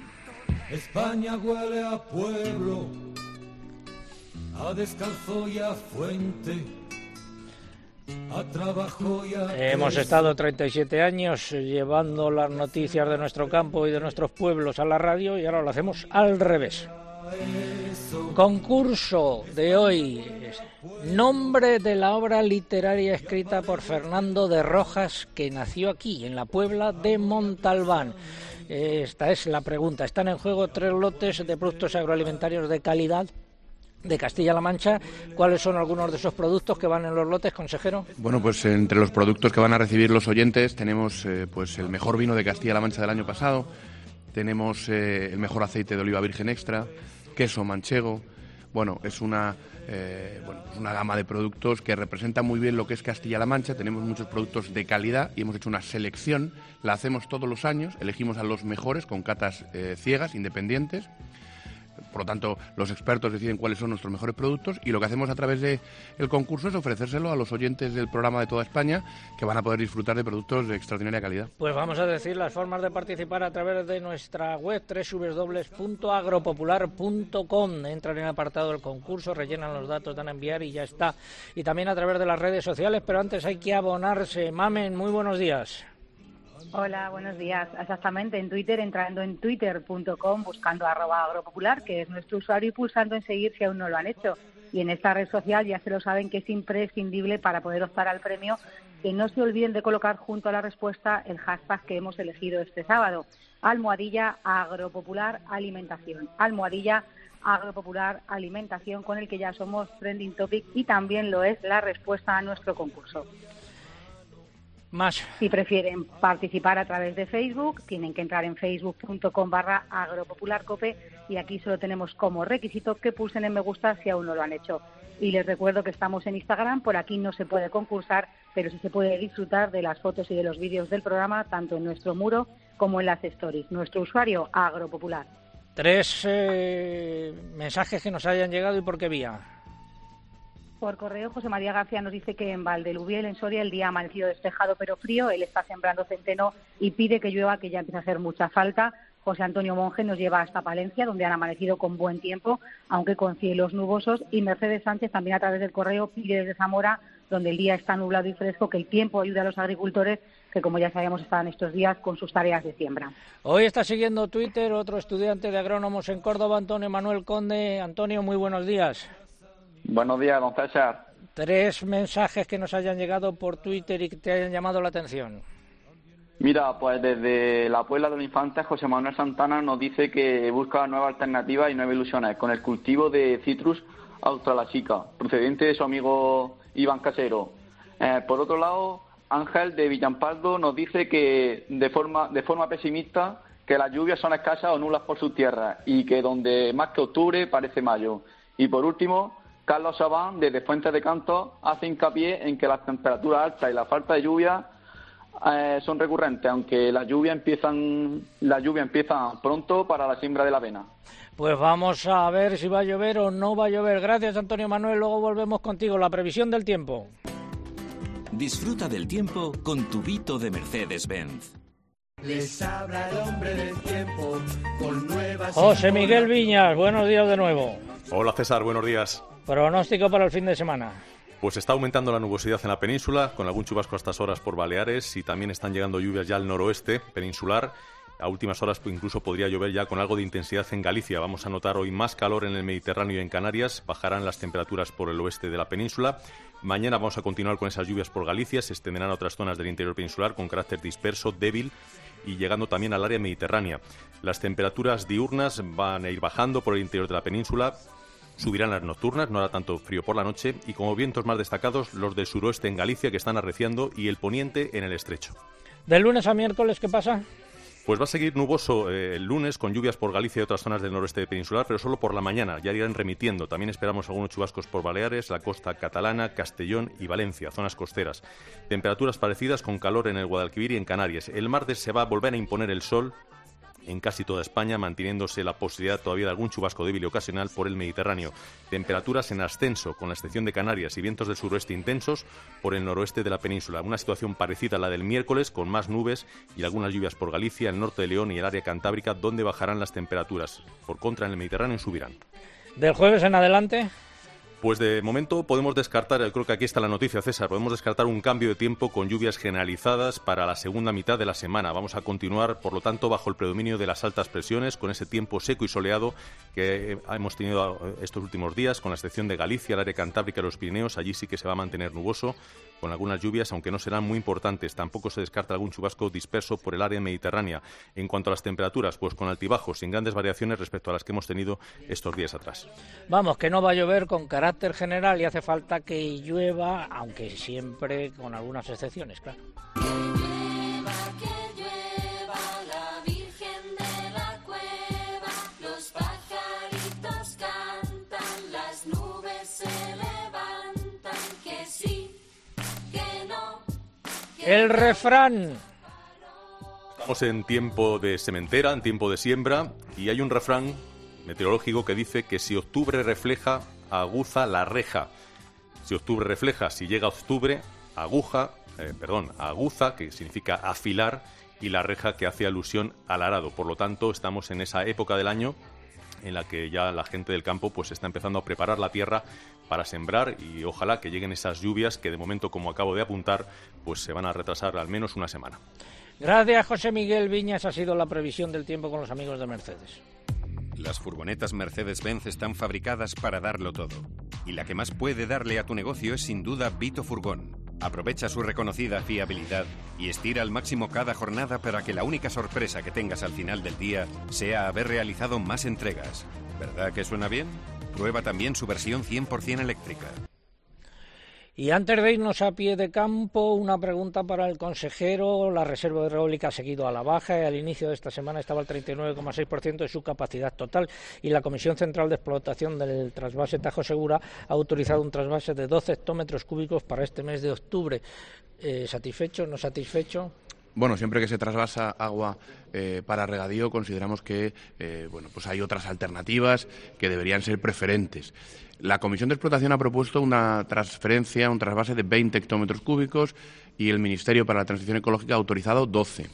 España huele a pueblo, a descalzo y a fuente, a trabajo y a... Hemos estado 37 años llevando las noticias de nuestro campo y de nuestros pueblos a la radio y ahora lo hacemos al revés. Concurso de hoy. Nombre de la obra literaria escrita por Fernando de Rojas que nació aquí, en la Puebla de Montalbán. Esta es la pregunta. Están en juego tres lotes de productos agroalimentarios de calidad de Castilla-La Mancha. ¿Cuáles son algunos de esos productos que van en los lotes, consejero? Bueno, pues entre los productos que van a recibir los oyentes tenemos eh, pues el mejor vino de Castilla-La Mancha del año pasado, tenemos eh, el mejor aceite de oliva virgen extra, queso manchego. Bueno, es una eh, bueno, pues una gama de productos que representa muy bien lo que es Castilla-La Mancha. Tenemos muchos productos de calidad y hemos hecho una selección. La hacemos todos los años, elegimos a los mejores con catas eh, ciegas, independientes. Por lo tanto, los expertos deciden cuáles son nuestros mejores productos y lo que hacemos a través del concurso es ofrecérselo a los oyentes del programa de toda España que van a poder disfrutar de productos de extraordinaria calidad. Pues vamos a decir las formas de participar a través de nuestra web www.agropopular.com. Entran en el apartado del concurso, rellenan los datos, dan a enviar y ya está. Y también a través de las redes sociales, pero antes hay que abonarse. Mamen, muy buenos días. Hola, buenos días. Exactamente, en Twitter, entrando en twitter.com, buscando arroba agropopular, que es nuestro usuario, y pulsando en seguir si aún no lo han hecho. Y en esta red social ya se lo saben que es imprescindible para poder optar al premio que no se olviden de colocar junto a la respuesta el hashtag que hemos elegido este sábado, almohadilla agropopular alimentación. Almohadilla agropopular alimentación, con el que ya somos trending topic y también lo es la respuesta a nuestro concurso. Más. Si prefieren participar a través de Facebook, tienen que entrar en facebook.com barra agropopularcope y aquí solo tenemos como requisito que pulsen en me gusta si aún no lo han hecho. Y les recuerdo que estamos en Instagram, por aquí no se puede concursar, pero sí se puede disfrutar de las fotos y de los vídeos del programa, tanto en nuestro muro como en las stories. Nuestro usuario, agropopular. Tres eh, mensajes que nos hayan llegado y por qué vía. Por correo, José María García nos dice que en Valdelubiel, en Soria, el día ha amanecido despejado pero frío. Él está sembrando centeno y pide que llueva, que ya empieza a hacer mucha falta. José Antonio Monge nos lleva hasta Palencia, donde han amanecido con buen tiempo, aunque con cielos nubosos. Y Mercedes Sánchez también a través del correo pide desde Zamora, donde el día está nublado y fresco, que el tiempo ayude a los agricultores que, como ya sabíamos, estaban estos días con sus tareas de siembra. Hoy está siguiendo Twitter otro estudiante de agrónomos en Córdoba, Antonio Manuel Conde. Antonio, muy buenos días. Buenos días, don César. Tres mensajes que nos hayan llegado por Twitter y que te hayan llamado la atención. Mira, pues desde la Puebla de los Infantes, José Manuel Santana nos dice que busca nuevas alternativas y nuevas ilusiones con el cultivo de citrus australasica, procedente de su amigo Iván Casero. Eh, por otro lado, Ángel de Villampaldo nos dice que de forma, de forma pesimista que las lluvias son escasas o nulas por sus tierras y que donde más que octubre parece mayo. Y por último, Carlos Sabán, desde Fuentes de Canto, hace hincapié en que las temperaturas altas y la falta de lluvia eh, son recurrentes, aunque la lluvia empiezan, la lluvia empieza pronto para la siembra de la avena. Pues vamos a ver si va a llover o no va a llover. Gracias, Antonio Manuel. Luego volvemos contigo. La previsión del tiempo. Disfruta del tiempo con tu Vito de Mercedes-Benz. Les habla el hombre del tiempo con nuevas. José Miguel Viñas, buenos días de nuevo. Hola César, buenos días. Pronóstico para el fin de semana. Pues está aumentando la nubosidad en la península, con algún chubasco a estas horas por Baleares y también están llegando lluvias ya al noroeste peninsular. A últimas horas pues, incluso podría llover ya con algo de intensidad en Galicia. Vamos a notar hoy más calor en el Mediterráneo y en Canarias. Bajarán las temperaturas por el oeste de la península. Mañana vamos a continuar con esas lluvias por Galicia. Se extenderán a otras zonas del interior peninsular con carácter disperso, débil y llegando también al área mediterránea. Las temperaturas diurnas van a ir bajando por el interior de la península. Subirán las nocturnas, no hará tanto frío por la noche, y como vientos más destacados, los del suroeste en Galicia que están arreciando y el poniente en el estrecho. ¿Del lunes a miércoles qué pasa? Pues va a seguir nuboso eh, el lunes con lluvias por Galicia y otras zonas del noroeste peninsular, pero solo por la mañana. Ya irán remitiendo. También esperamos algunos chubascos por Baleares, la costa catalana, Castellón y Valencia, zonas costeras. Temperaturas parecidas con calor en el Guadalquivir y en Canarias. El martes se va a volver a imponer el sol en casi toda España, manteniéndose la posibilidad todavía de algún chubasco débil y ocasional por el Mediterráneo. Temperaturas en ascenso, con la excepción de Canarias y vientos del suroeste intensos por el noroeste de la península. Una situación parecida a la del miércoles, con más nubes y algunas lluvias por Galicia, el norte de León y el área cantábrica, donde bajarán las temperaturas. Por contra, en el Mediterráneo subirán. ¿Del jueves en adelante? Pues de momento podemos descartar, creo que aquí está la noticia, César, podemos descartar un cambio de tiempo con lluvias generalizadas para la segunda mitad de la semana. Vamos a continuar, por lo tanto, bajo el predominio de las altas presiones, con ese tiempo seco y soleado que hemos tenido estos últimos días, con la excepción de Galicia, el área cantábrica y los Pirineos. Allí sí que se va a mantener nuboso, con algunas lluvias, aunque no serán muy importantes. Tampoco se descarta algún chubasco disperso por el área mediterránea. En cuanto a las temperaturas, pues con altibajos, sin grandes variaciones respecto a las que hemos tenido estos días atrás. Vamos, que no va a llover con carácter general y hace falta que llueva, aunque siempre con algunas excepciones, claro. El refrán. Estamos en tiempo de sementera, en tiempo de siembra, y hay un refrán meteorológico que dice que si octubre refleja, aguza la reja. Si octubre refleja, si llega octubre, aguja, eh, perdón, aguza, que significa afilar, y la reja que hace alusión al arado. Por lo tanto, estamos en esa época del año en la que ya la gente del campo pues está empezando a preparar la tierra para sembrar y ojalá que lleguen esas lluvias que de momento como acabo de apuntar pues se van a retrasar al menos una semana. Gracias José Miguel Viñas, ha sido la previsión del tiempo con los amigos de Mercedes. Las furgonetas Mercedes-Benz están fabricadas para darlo todo. Y la que más puede darle a tu negocio es sin duda Vito Furgón. Aprovecha su reconocida fiabilidad y estira al máximo cada jornada para que la única sorpresa que tengas al final del día sea haber realizado más entregas. ¿Verdad que suena bien? Prueba también su versión 100% eléctrica. Y antes de irnos a pie de campo, una pregunta para el consejero. La reserva hidráulica ha seguido a la baja y al inicio de esta semana estaba al 39,6% de su capacidad total y la Comisión Central de Explotación del trasvase Tajo Segura ha autorizado un trasvase de 12 hectómetros cúbicos para este mes de octubre. Eh, ¿Satisfecho? ¿No satisfecho? Bueno, siempre que se trasvasa agua eh, para regadío, consideramos que eh, bueno, pues hay otras alternativas que deberían ser preferentes. La Comisión de Explotación ha propuesto una transferencia, un trasvase de 20 hectómetros cúbicos y el Ministerio para la Transición Ecológica ha autorizado 12.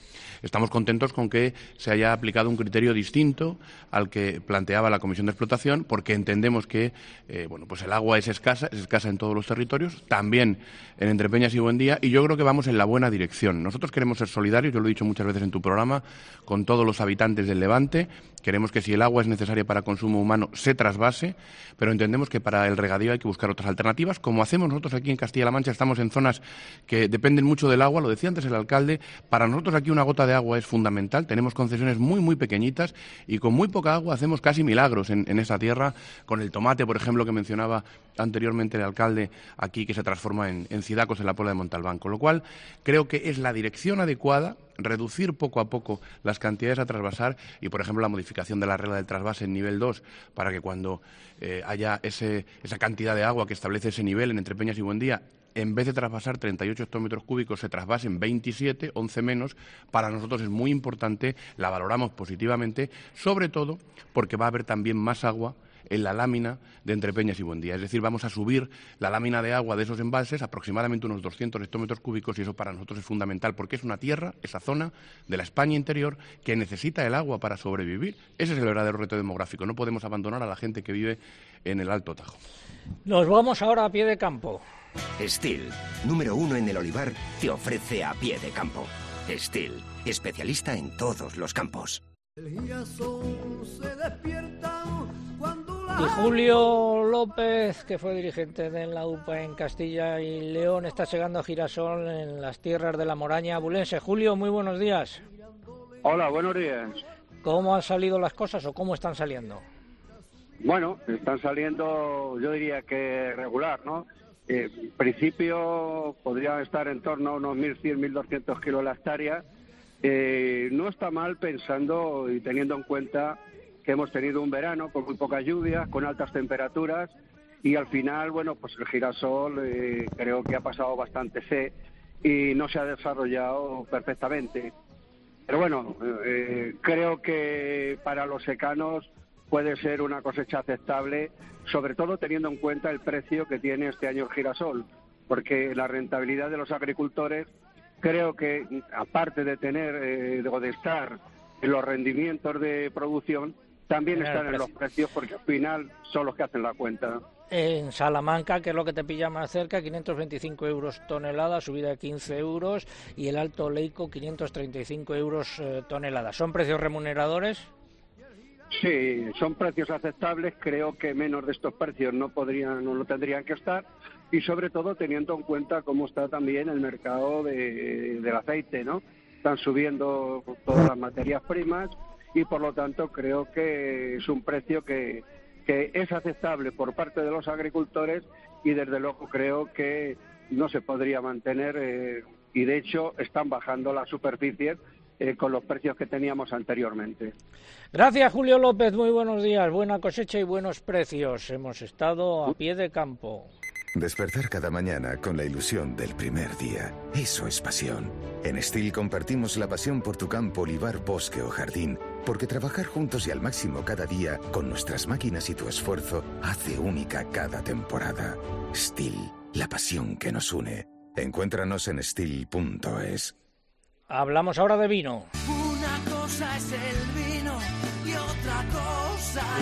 Estamos contentos con que se haya aplicado un criterio distinto al que planteaba la Comisión de Explotación, porque entendemos que eh, bueno, pues el agua es escasa, es escasa en todos los territorios, también en Entrepeñas y Buendía, y yo creo que vamos en la buena dirección. Nosotros queremos ser solidarios, yo lo he dicho muchas veces en tu programa, con todos los habitantes del Levante. Queremos que si el agua es necesaria para consumo humano, se trasvase, pero entendemos que para el regadío hay que buscar otras alternativas, como hacemos nosotros aquí en Castilla-La Mancha. Estamos en zonas que dependen mucho del agua, lo decía antes el alcalde. Para nosotros aquí una gota de agua es fundamental. Tenemos concesiones muy, muy pequeñitas y con muy poca agua hacemos casi milagros en, esa tierra, con el tomate, por ejemplo, que mencionaba anteriormente el alcalde aquí, que se transforma en, en cidacos en la puebla de Montalbán. Con lo cual, creo que es la dirección adecuada reducir poco a poco las cantidades a trasvasar y, por ejemplo, la modificación de la regla del trasvase en nivel 2 para que cuando eh, haya esa cantidad de agua que establece ese nivel en Entrepeñas y Buendía en vez de trasvasar 38 hectómetros cúbicos, se trasvasen 27, 11 menos, para nosotros es muy importante, la valoramos positivamente, sobre todo porque va a haber también más agua en la lámina de entre Peñas y Buendía. Es decir, vamos a subir la lámina de agua de esos embalses aproximadamente unos 200 hectómetros cúbicos y eso para nosotros es fundamental porque es una tierra, esa zona de la España interior que necesita el agua para sobrevivir. Ese es el verdadero reto demográfico. No podemos abandonar a la gente que vive en el Alto Tajo. Nos vamos ahora a pie de campo. Steel, número uno en el olivar, te ofrece a pie de campo. Steel, especialista en todos los campos. se despierta y Julio López, que fue dirigente de la UPA en Castilla y León, está llegando a girasol en las tierras de la Moraña abulense. Julio, muy buenos días. Hola, buenos días. ¿Cómo han salido las cosas o cómo están saliendo? Bueno, están saliendo, yo diría que regular, ¿no? Eh, en principio podrían estar en torno a unos 1.100, 1.200 kilos la hectárea. Eh, no está mal pensando y teniendo en cuenta que hemos tenido un verano con muy pocas lluvias, con altas temperaturas y al final, bueno, pues el girasol eh, creo que ha pasado bastante sed y no se ha desarrollado perfectamente. Pero bueno, eh, creo que para los secanos puede ser una cosecha aceptable, sobre todo teniendo en cuenta el precio que tiene este año el girasol, porque la rentabilidad de los agricultores creo que aparte de tener eh, de estar en los rendimientos de producción, también están en los precios porque al final son los que hacen la cuenta. En Salamanca, que es lo que te pilla más cerca, 525 euros tonelada, subida de 15 euros, y el Alto Leico, 535 euros eh, tonelada. ¿Son precios remuneradores? Sí, son precios aceptables. Creo que menos de estos precios no podrían, no lo tendrían que estar, y sobre todo teniendo en cuenta cómo está también el mercado de, del aceite, ¿no? Están subiendo todas las materias primas y por lo tanto creo que es un precio que, que es aceptable por parte de los agricultores y desde luego creo que no se podría mantener eh, y de hecho están bajando las superficies eh, con los precios que teníamos anteriormente. Gracias Julio López, muy buenos días, buena cosecha y buenos precios. Hemos estado a pie de campo. Despertar cada mañana con la ilusión del primer día. Eso es pasión. En Steel compartimos la pasión por tu campo, olivar, bosque o jardín, porque trabajar juntos y al máximo cada día, con nuestras máquinas y tu esfuerzo, hace única cada temporada. Steel, la pasión que nos une. Encuéntranos en steel.es. Hablamos ahora de vino. Una cosa es el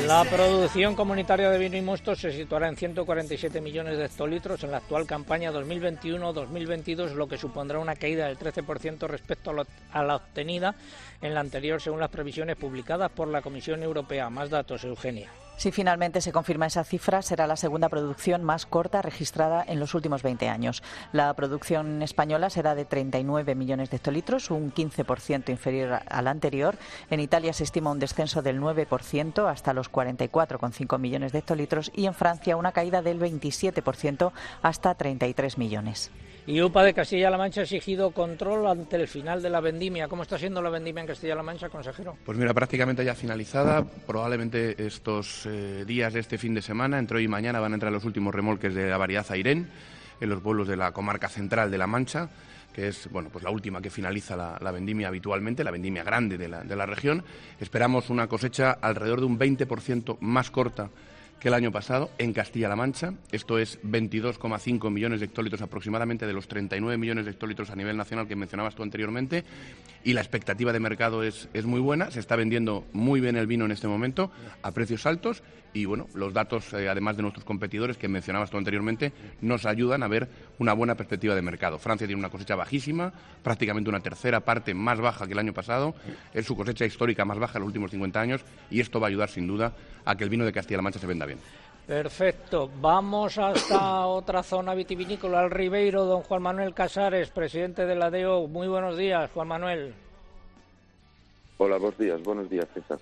la producción comunitaria de vino y mosto se situará en 147 millones de hectolitros en la actual campaña 2021-2022, lo que supondrá una caída del 13% respecto a la obtenida en la anterior, según las previsiones publicadas por la Comisión Europea. Más datos, Eugenia. Si finalmente se confirma esa cifra, será la segunda producción más corta registrada en los últimos 20 años. La producción española será de 39 millones de hectolitros, un 15% inferior a la anterior. En Italia se estima un descenso del 9% hasta los 44,5 millones de hectolitros y en Francia una caída del 27% hasta 33 millones. Y UPA de Castilla-La Mancha ha exigido control ante el final de la vendimia. ¿Cómo está siendo la vendimia en Castilla-La Mancha, consejero? Pues mira, prácticamente ya finalizada. Probablemente estos eh, días de este fin de semana, entre hoy y mañana, van a entrar los últimos remolques de la variedad Airén en los pueblos de la comarca central de La Mancha que es bueno, pues la última que finaliza la, vendimia habitualmente, la vendimia grande de la, de la región. Esperamos una cosecha alrededor de un 20% más corta que el año pasado en Castilla-La Mancha. Esto es 22,5 millones de hectolitros aproximadamente de los 39 millones de hectolitros a nivel nacional que mencionabas tú anteriormente. Y la expectativa de mercado es, es muy buena. Se está vendiendo muy bien el vino en este momento a precios altos. Y bueno, los datos, eh, además de nuestros competidores que mencionabas tú anteriormente, nos ayudan a ver una buena perspectiva de mercado. Francia tiene una cosecha bajísima, prácticamente una tercera parte más baja que el año pasado. Es su cosecha histórica más baja en los últimos 50 años. Y esto va a ayudar sin duda a que el vino de Castilla-La Mancha se venda bien. Perfecto. Vamos hasta otra zona vitivinícola, al Ribeiro, don Juan Manuel Casares, presidente de la DEO. Muy buenos días, Juan Manuel. Hola, buenos días, buenos días, César.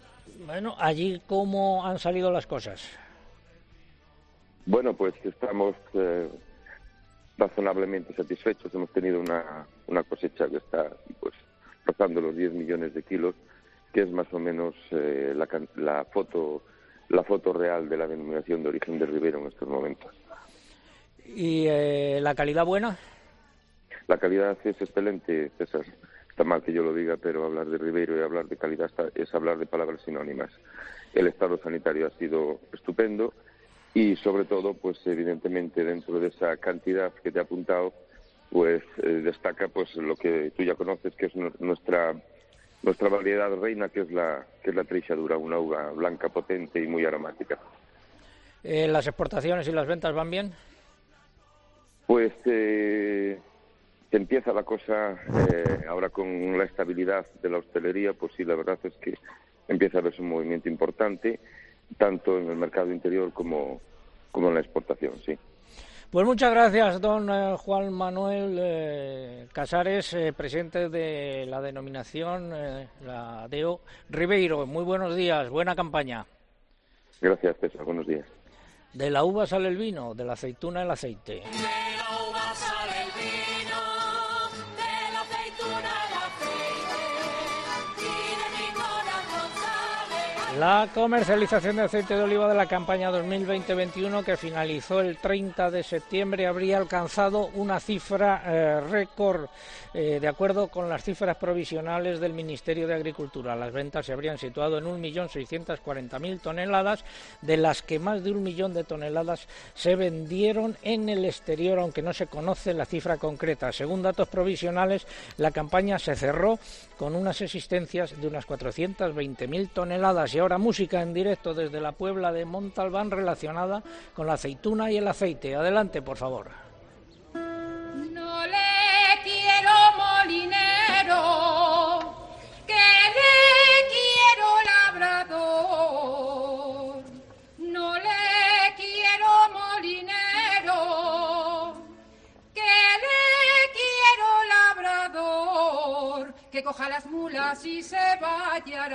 Bueno, allí, ¿cómo han salido las cosas? Bueno, pues estamos eh, razonablemente satisfechos. Hemos tenido una, una cosecha que está pues rozando los 10 millones de kilos, que es más o menos eh, la, la, foto, la foto real de la denominación de origen del Ribero en estos momentos. ¿Y eh, la calidad buena? La calidad es excelente, César. Está mal que yo lo diga, pero hablar de Ribeiro y hablar de calidad es hablar de palabras sinónimas. El estado sanitario ha sido estupendo y, sobre todo, pues evidentemente dentro de esa cantidad que te he apuntado, pues eh, destaca pues lo que tú ya conoces, que es nuestra nuestra variedad reina, que es la que es la una uva blanca potente y muy aromática. Eh, ¿Las exportaciones y las ventas van bien? Pues eh, empieza la cosa eh, ahora con la estabilidad de la hostelería, pues sí, la verdad es que empieza a verse un movimiento importante, tanto en el mercado interior como, como en la exportación, sí. Pues muchas gracias, don eh, Juan Manuel eh, Casares, eh, presidente de la denominación, la DEO Ribeiro. Muy buenos días, buena campaña. Gracias, César, buenos días. De la uva sale el vino, de la aceituna el aceite. La comercialización de aceite de oliva de la campaña 2020-21 que finalizó el 30 de septiembre habría alcanzado una cifra eh, récord eh, de acuerdo con las cifras provisionales del Ministerio de Agricultura. Las ventas se habrían situado en 1.640.000 toneladas, de las que más de un millón de toneladas se vendieron en el exterior, aunque no se conoce la cifra concreta. Según datos provisionales, la campaña se cerró con unas existencias de unas 420.000 toneladas ahora música en directo desde la Puebla de Montalbán relacionada con la aceituna y el aceite. Adelante, por favor. Que coja las mulas y se vaya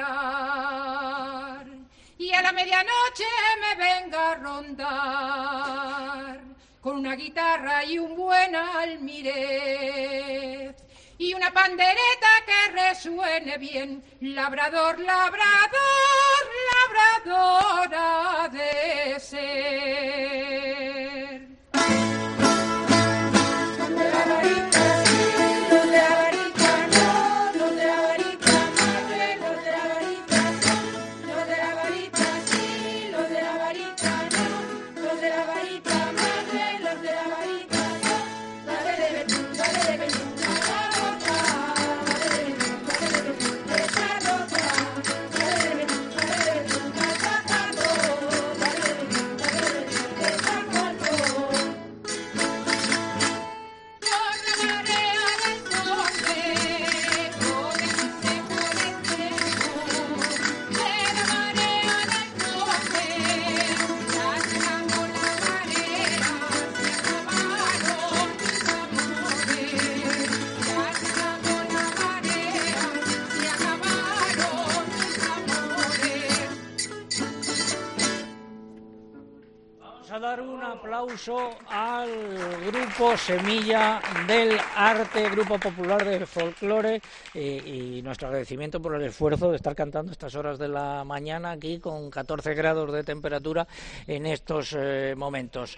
y a la medianoche me venga a rondar con una guitarra y un buen almirez y una pandereta que resuene bien, labrador, labrador, labradora de ser. Al grupo Semilla del Arte, Grupo Popular del Folclore, eh, y nuestro agradecimiento por el esfuerzo de estar cantando estas horas de la mañana aquí con 14 grados de temperatura en estos eh, momentos.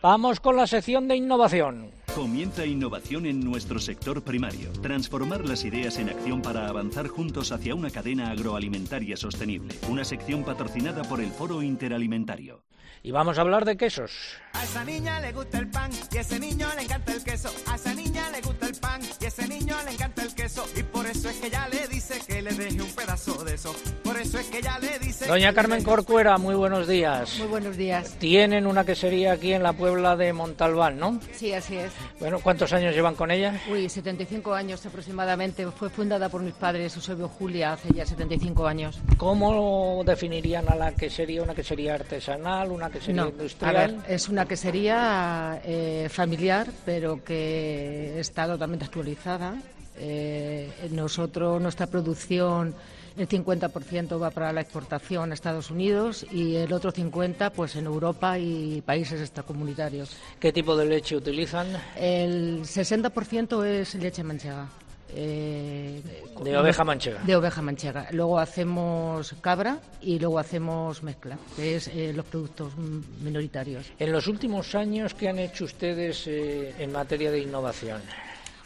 Vamos con la sección de innovación. Comienza innovación en nuestro sector primario. Transformar las ideas en acción para avanzar juntos hacia una cadena agroalimentaria sostenible. Una sección patrocinada por el Foro Interalimentario y vamos a hablar de quesos. A esa niña le gusta el pan y a ese niño le encanta el queso. A esa niña le gusta el pan y a ese niño le encanta el queso. Y por eso es que ya le dice que le deje un pedazo de eso. Eso es que ya le dice. Doña Carmen Corcuera, muy buenos días. Muy buenos días. Tienen una quesería aquí en la Puebla de Montalbán, ¿no? Sí, así es. Bueno, ¿cuántos años llevan con ella? Uy, 75 años aproximadamente. Fue fundada por mis padres, Eusebio Julia, hace ya 75 años. ¿Cómo definirían a la quesería? ¿Una quesería artesanal? ¿Una quesería industrial? A ver, es una quesería eh, familiar, pero que está totalmente actualizada. Eh, nosotros, nuestra producción, el 50% va para la exportación a Estados Unidos y el otro 50% pues en Europa y países extracomunitarios. ¿Qué tipo de leche utilizan? El 60% es leche manchega. eh, de oveja manchega. De oveja manchega. Luego hacemos cabra y luego hacemos mezcla, que es eh, los productos minoritarios. En los últimos años, ¿qué han hecho ustedes eh, en materia de innovación?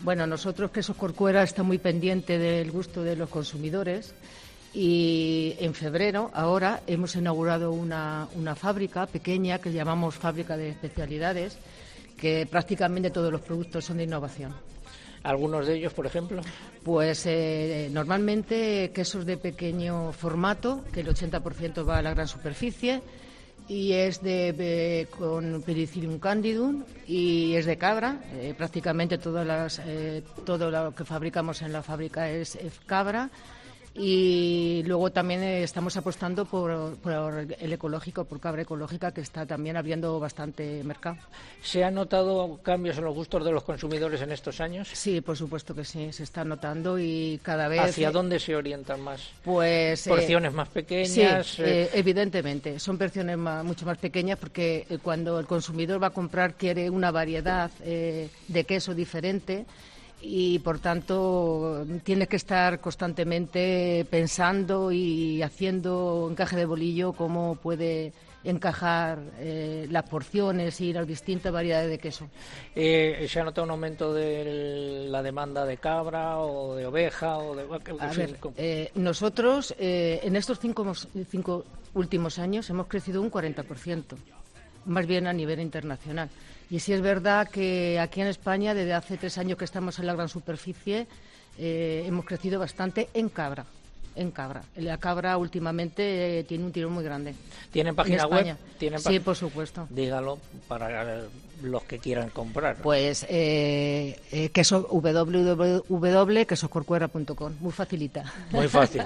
Bueno, nosotros Quesos Corcuera está muy pendiente del gusto de los consumidores y en febrero, ahora, hemos inaugurado una, una fábrica pequeña que llamamos Fábrica de Especialidades, que prácticamente todos los productos son de innovación. ¿Algunos de ellos, por ejemplo? Pues eh, normalmente quesos de pequeño formato, que el 80% va a la gran superficie, y es de, con Pericillium candidum y es de cabra. Eh, prácticamente todas las, eh, todo lo que fabricamos en la fábrica es cabra y luego también eh, estamos apostando por, el ecológico, por cabra ecológica, que está también abriendo bastante mercado. ¿Se han notado cambios en los gustos de los consumidores en estos años? Sí, por supuesto que sí, se está notando y cada vez... ¿Hacia dónde se orientan más? Pues... Eh, ¿Porciones más pequeñas? Sí, eh, evidentemente, son porciones mucho más pequeñas porque cuando el consumidor va a comprar quiere una variedad de queso diferente y por tanto tiene que estar constantemente pensando y haciendo encaje de bolillo cómo puede encajar eh, las porciones y las distintas variedades de queso. Eh, ¿Se ha notado un aumento de la demanda de cabra o de oveja? O de... A ver, eh, nosotros en estos cinco, cinco últimos años hemos crecido un 40%, más bien a nivel internacional. Y sí es verdad que aquí en España, desde hace tres años que estamos en la gran superficie, eh, hemos crecido bastante en cabra. En cabra. La cabra últimamente eh, tiene un tirón muy grande. ¿Tienen página web? sí, por supuesto. Dígalo para los que quieran comprar. Pues eh, eh, queso www.quesoscorcuera.com, muy facilita. Muy fácil.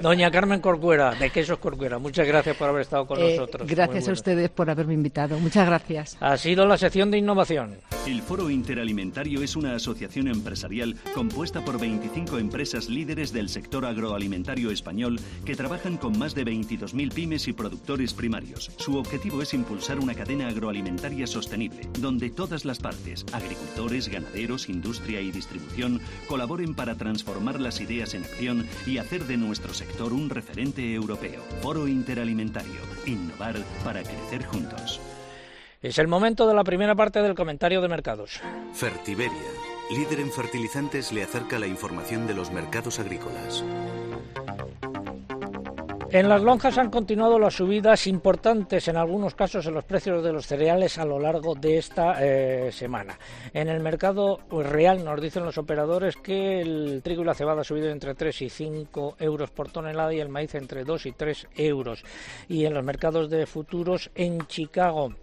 Doña Carmen Corcuera, de Quesos Corcuera, muchas gracias por haber estado con eh, nosotros. Gracias a ustedes por haberme invitado. Muchas gracias. Ha sido la sección de innovación. El Foro Interalimentario es una asociación empresarial compuesta por 25 empresas líderes del sector agroalimentario español que trabajan con más de 22.000 pymes y productores primarios. Su objetivo es impulsar una cadena agroalimentaria sostenible donde todas las partes, agricultores, ganaderos, industria y distribución, colaboren para transformar las ideas en acción y hacer de nuestro sector un referente europeo. Foro Interalimentario. Innovar para crecer juntos. Es el momento de la primera parte del comentario de mercados. Fertiberia, líder en fertilizantes, le acerca la información de los mercados agrícolas. En las lonjas han continuado las subidas importantes en algunos casos en los precios de los cereales a lo largo de esta eh, semana. En el mercado real nos dicen los operadores que el trigo y la cebada han subido entre 3 y 5 euros por tonelada y el maíz entre 2 y 3 euros. Y en los mercados de futuros en Chicago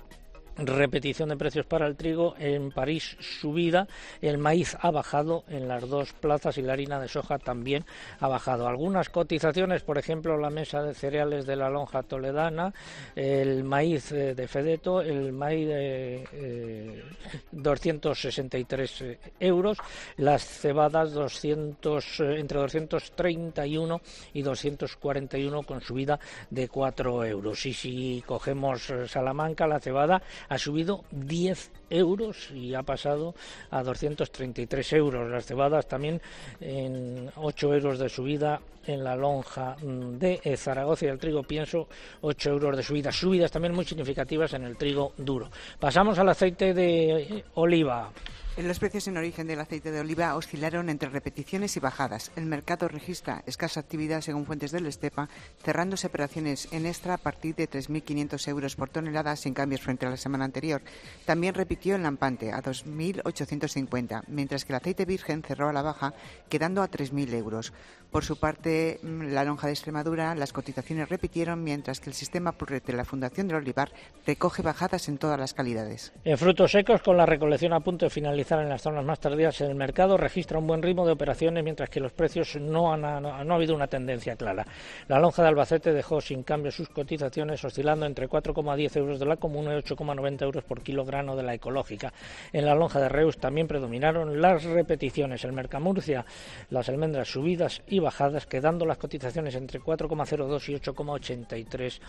repetición de precios para el trigo, en París subida, el maíz ha bajado en las dos plazas y la harina de soja también ha bajado. Algunas cotizaciones, por ejemplo, la mesa de cereales de la lonja toledana, el maíz eh, de Fedeto, el maíz de eh, 263 eh, euros, las cebadas 200, eh, entre 231 y 241 con subida de 4 euros. Y si cogemos Salamanca, la cebada ha subido 10 euros y ha pasado a 233 euros. Las cebadas también en 8 euros de subida en la lonja de Zaragoza y el trigo pienso 8 euros de subida. Subidas también muy significativas en el trigo duro. Pasamos al aceite de oliva. Los precios en origen del aceite de oliva oscilaron entre repeticiones y bajadas. El mercado registra escasa actividad según fuentes del Estepa, cerrándose operaciones en extra a partir de 3.500 euros por tonelada sin cambios frente a la semana anterior. También repitió el lampante a 2.850, mientras que el aceite virgen cerró a la baja, quedando a 3.000 euros. Por su parte, mm, la lonja de Extremadura, las cotizaciones repitieron, mientras que el sistema Purret de la Fundación del Olivar recoge bajadas en todas las calidades. En frutos secos, con la recolección a punto de finalizar en las zonas más tardías, el mercado registra un buen ritmo de operaciones, mientras que los precios no, han, no, ha habido una tendencia clara. La lonja de Albacete dejó sin cambio sus cotizaciones, oscilando entre 4,10 euros de la comuna y 8,90 euros por kilogramo de la ecológica. En la lonja de Reus también predominaron las repeticiones. El Mercamurcia, las almendras subidas y bajadas, quedando las cotizaciones entre 4,02 y 8,83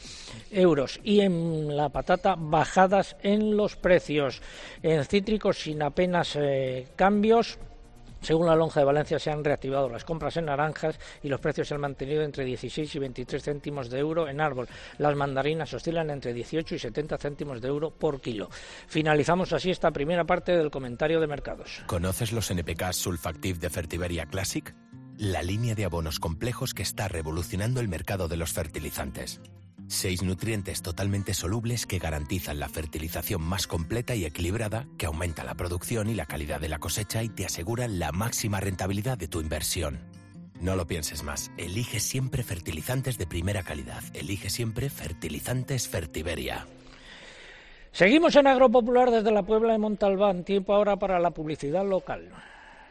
euros. Y en la patata, bajadas en los precios. En cítricos, sin apenas eh, cambios Según la lonja de Valencia, se han reactivado las compras en naranjas y los precios se han mantenido entre 16 y 23 céntimos de euro en árbol. Las mandarinas oscilan entre 18 y 70 céntimos de euro por kilo. Finalizamos así esta primera parte del comentario de mercados. ¿Conoces los NPK Sulfactive de Fertiberia Classic? La línea de abonos complejos que está revolucionando el mercado de los fertilizantes. Seis nutrientes totalmente solubles que garantizan la fertilización más completa y equilibrada, que aumenta la producción y la calidad de la cosecha y te aseguran la máxima rentabilidad de tu inversión. No lo pienses más. Elige siempre fertilizantes de primera calidad. Elige siempre fertilizantes Fertiberia. Seguimos en Agropopular desde la Puebla de Montalbán. Tiempo ahora para la publicidad local.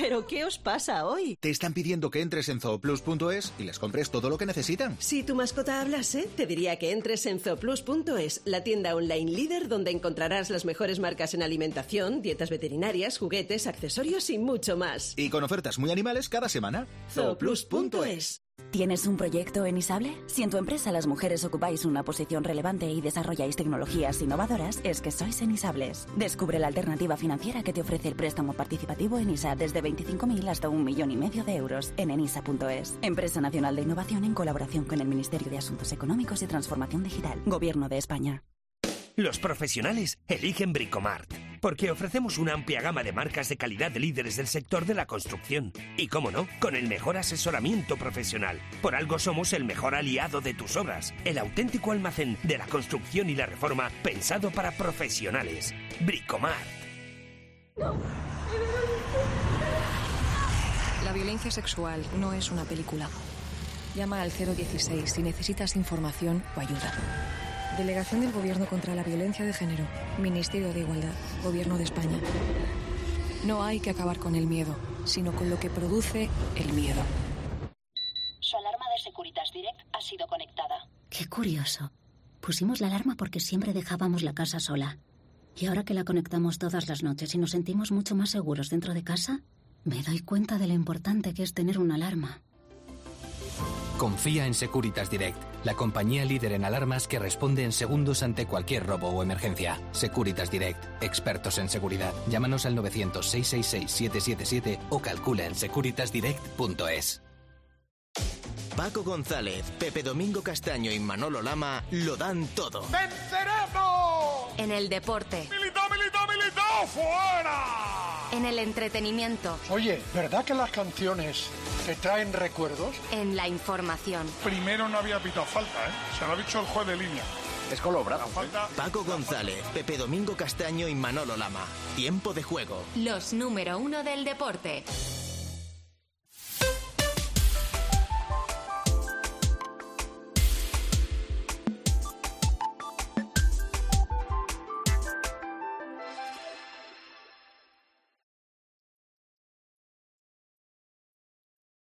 ¿Pero qué os pasa hoy? Te están pidiendo que entres en zooplus.es y les compres todo lo que necesitan. Si tu mascota hablase, te diría que entres en zooplus.es, la tienda online líder donde encontrarás las mejores marcas en alimentación, dietas veterinarias, juguetes, accesorios y mucho más. Y con ofertas muy animales cada semana. zooplus.es. ¿Tienes un proyecto en Isable? Si en tu empresa las mujeres ocupáis una posición relevante y desarrolláis tecnologías innovadoras, es que sois en Isables. Descubre la alternativa financiera que te ofrece el préstamo participativo en ISA desde 25.000 hasta un millón y medio de euros en enisa.es. Empresa Nacional de Innovación en colaboración con el Ministerio de Asuntos Económicos y Transformación Digital. Gobierno de España. Los profesionales eligen Bricomart porque ofrecemos una amplia gama de marcas de calidad de líderes del sector de la construcción. Y cómo no, con el mejor asesoramiento profesional. Por algo somos el mejor aliado de tus obras, el auténtico almacén de la construcción y la reforma pensado para profesionales. Bricomart. La violencia sexual no es una película. Llama al 016 si necesitas información o ayuda. Delegación del Gobierno contra la Violencia de Género. Ministerio de Igualdad. Gobierno de España. No hay que acabar con el miedo, sino con lo que produce el miedo. Su alarma de Securitas Direct ha sido conectada. Qué curioso. Pusimos la alarma porque siempre dejábamos la casa sola. Y ahora que la conectamos todas las noches y nos sentimos mucho más seguros dentro de casa, me doy cuenta de lo importante que es tener una alarma. Confía en Securitas Direct, la compañía líder en alarmas que responde en segundos ante cualquier robo o emergencia. Securitas Direct, expertos en seguridad. Llámanos al 900-666-777 o calcula en securitasdirect.es. Paco González, Pepe Domingo Castaño y Manolo Lama lo dan todo. ¡Venceremos! En el deporte. ¡Militao, militao, militao! ¡Fuera! En el entretenimiento. Oye, ¿verdad que las canciones te traen recuerdos? En la información. Primero no había pitado falta, ¿eh? Se lo ha dicho el juez de línea. Es colobrado. Falta... Paco González, Pepe Domingo Castaño y Manolo Lama. Tiempo de juego. Los número uno del deporte.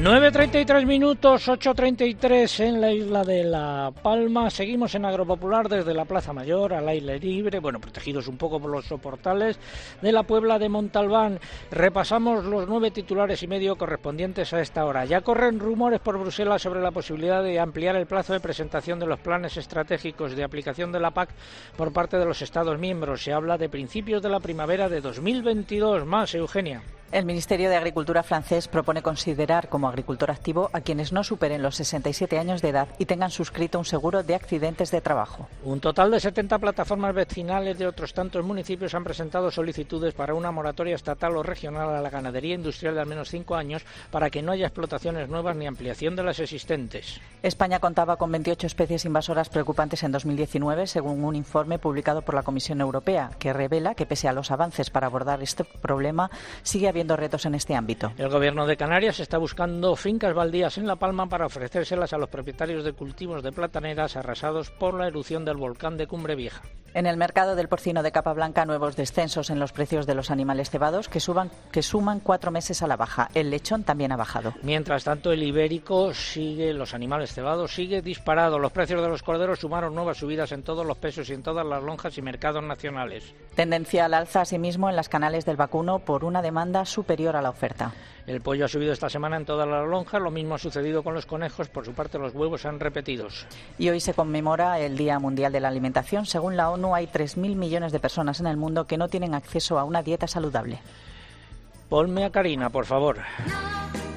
9.33 minutos, 8.33 en la isla de La Palma. Seguimos en Agropopular desde la Plaza Mayor al aire libre, bueno, protegidos un poco por los soportales de la Puebla de Montalbán. Repasamos los nueve titulares y medio correspondientes a esta hora. Ya corren rumores por Bruselas sobre la posibilidad de ampliar el plazo de presentación de los planes estratégicos de aplicación de la PAC por parte de los Estados miembros. Se habla de principios de la primavera de 2022. Más, Eugenia. El Ministerio de Agricultura francés propone considerar como agricultor activo a quienes no superen los 67 años de edad y tengan suscrito un seguro de accidentes de trabajo. Un total de 70 plataformas vecinales de otros tantos municipios han presentado solicitudes para una moratoria estatal o regional a la ganadería industrial de al menos cinco años para que no haya explotaciones nuevas ni ampliación de las existentes. España contaba con 28 especies invasoras preocupantes en 2019, según un informe publicado por la Comisión Europea, que revela que pese a los avances para abordar este problema, sigue habiendo retos en este ámbito. El gobierno de Canarias está buscando fincas baldías en La Palma para ofrecérselas a los propietarios de cultivos de plataneras arrasados por la erupción del volcán de Cumbre Vieja. En el mercado del porcino de capa blanca, nuevos descensos en los precios de los animales cebados que, suban, que suman cuatro meses a la baja. El lechón también ha bajado. Mientras tanto, el ibérico sigue, los animales cebados sigue disparado. Los precios de los corderos sumaron nuevas subidas en todos los pesos y en todas las lonjas y mercados nacionales. Tendencia al alza, asimismo, en las canales del vacuno por una demanda superior a la oferta. El pollo ha subido esta semana en todas las lonjas, lo mismo ha sucedido con los conejos, por su parte los huevos han repetidos. Y hoy se conmemora el Día Mundial de la Alimentación. Según la ONU, hay 3.000 millones de personas en el mundo que no tienen acceso a una dieta saludable. Ponme a Karina, por favor. No,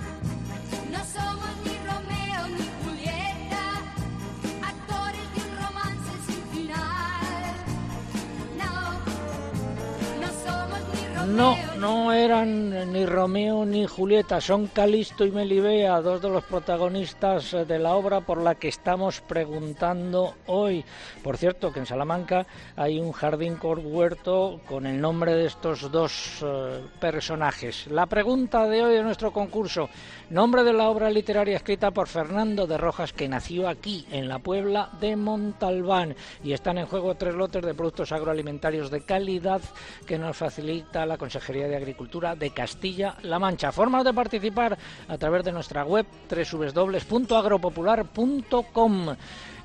no eran ni Romeo ni Julieta, son Calisto y Melibea, dos de los protagonistas de la obra por la que estamos preguntando hoy. Por cierto, que en Salamanca hay un jardín con huerto con el nombre de estos dos eh, personajes. La pregunta de hoy de nuestro concurso, nombre de la obra literaria escrita por Fernando de Rojas, que nació aquí, en la Puebla de Montalbán, y están en juego tres lotes de productos agroalimentarios de calidad que nos facilita la Consejería de Agricultura de Castilla-La Mancha. Formas de participar a través de nuestra web www.agropopular.com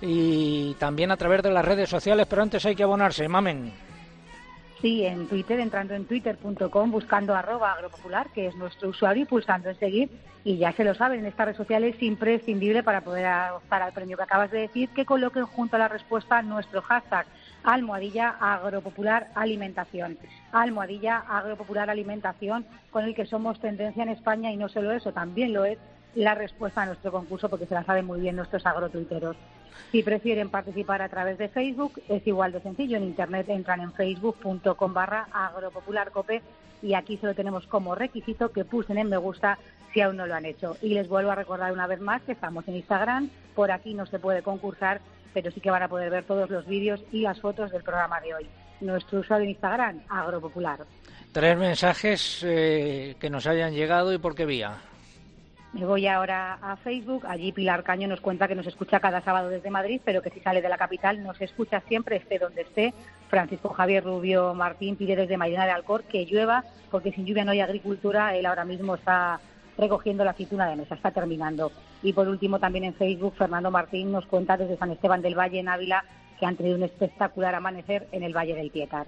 y también a través de las redes sociales, pero antes hay que abonarse, mamen. Sí, en Twitter, entrando en twitter.com, buscando arroba agropopular, que es nuestro usuario, y pulsando en seguir. Y ya se lo saben, en estas redes sociales es imprescindible para poder optar al premio que acabas de decir, que coloquen junto a la respuesta nuestro hashtag almohadilla agropopular alimentación. Almohadilla agropopular alimentación, con el que somos tendencia en España y no solo eso, también lo es la respuesta a nuestro concurso porque se la saben muy bien nuestros agrotuiteros. Si prefieren participar a través de Facebook, es igual de sencillo. En Internet entran en facebook.com barra agropopularcope y aquí solo tenemos como requisito que pulsen en me gusta si aún no lo han hecho. Y les vuelvo a recordar una vez más que estamos en Instagram, por aquí no se puede concursar pero sí que van a poder ver todos los vídeos y las fotos del programa de hoy. Nuestro usuario en Instagram, Agropopular. Tres mensajes eh, que nos hayan llegado y por qué vía. Me voy ahora a Facebook. Allí Pilar Caño nos cuenta que nos escucha cada sábado desde Madrid, pero que si sale de la capital nos escucha siempre, esté donde esté. Francisco Javier Rubio Martín pide desde Marina de Alcor que llueva, porque sin lluvia no hay agricultura. Él ahora mismo está recogiendo la aceituna de mesa, está terminando. Y por último, también en Facebook, Fernando Martín nos cuenta desde San Esteban del Valle, en Ávila, que han tenido un espectacular amanecer en el Valle del Pietar.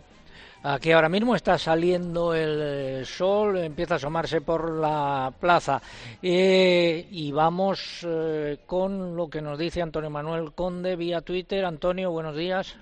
Aquí ahora mismo está saliendo el sol, empieza a asomarse por la plaza. Eh, y vamos eh, con lo que nos dice Antonio Manuel Conde vía Twitter. Antonio, buenos días.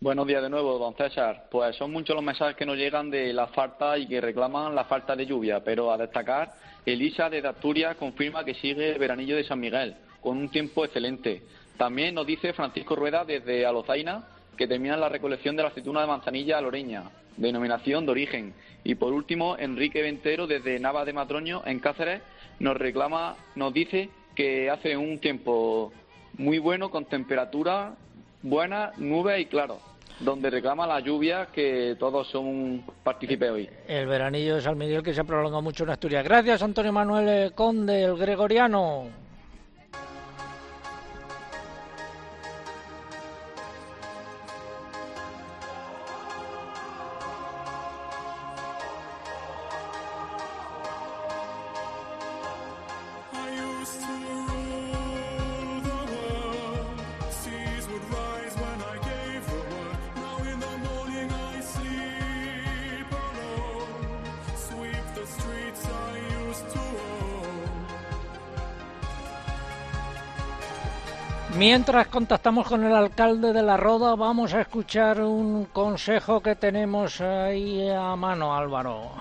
Buenos días de nuevo, don César. Pues son muchos los mensajes que nos llegan de la falta y que reclaman la falta de lluvia, pero a destacar, Elisa de Asturias confirma que sigue el veranillo de San Miguel, con un tiempo excelente. También nos dice Francisco Rueda desde Alozaina que termina la recolección de la aceituna de manzanilla loreña, denominación de origen. Y por último, Enrique Ventero desde Nava de Matroño, en Cáceres, nos reclama, nos dice que hace un tiempo muy bueno, con temperatura buena, nube y claro donde reclama la lluvia que todos son partícipes hoy. El veranillo de San Miguel que se ha prolongado mucho en Asturias. Gracias, Antonio Manuel Conde, el gregoriano. Mientras contactamos con el alcalde de La Roda, vamos a escuchar un consejo que tenemos ahí a mano, Álvaro.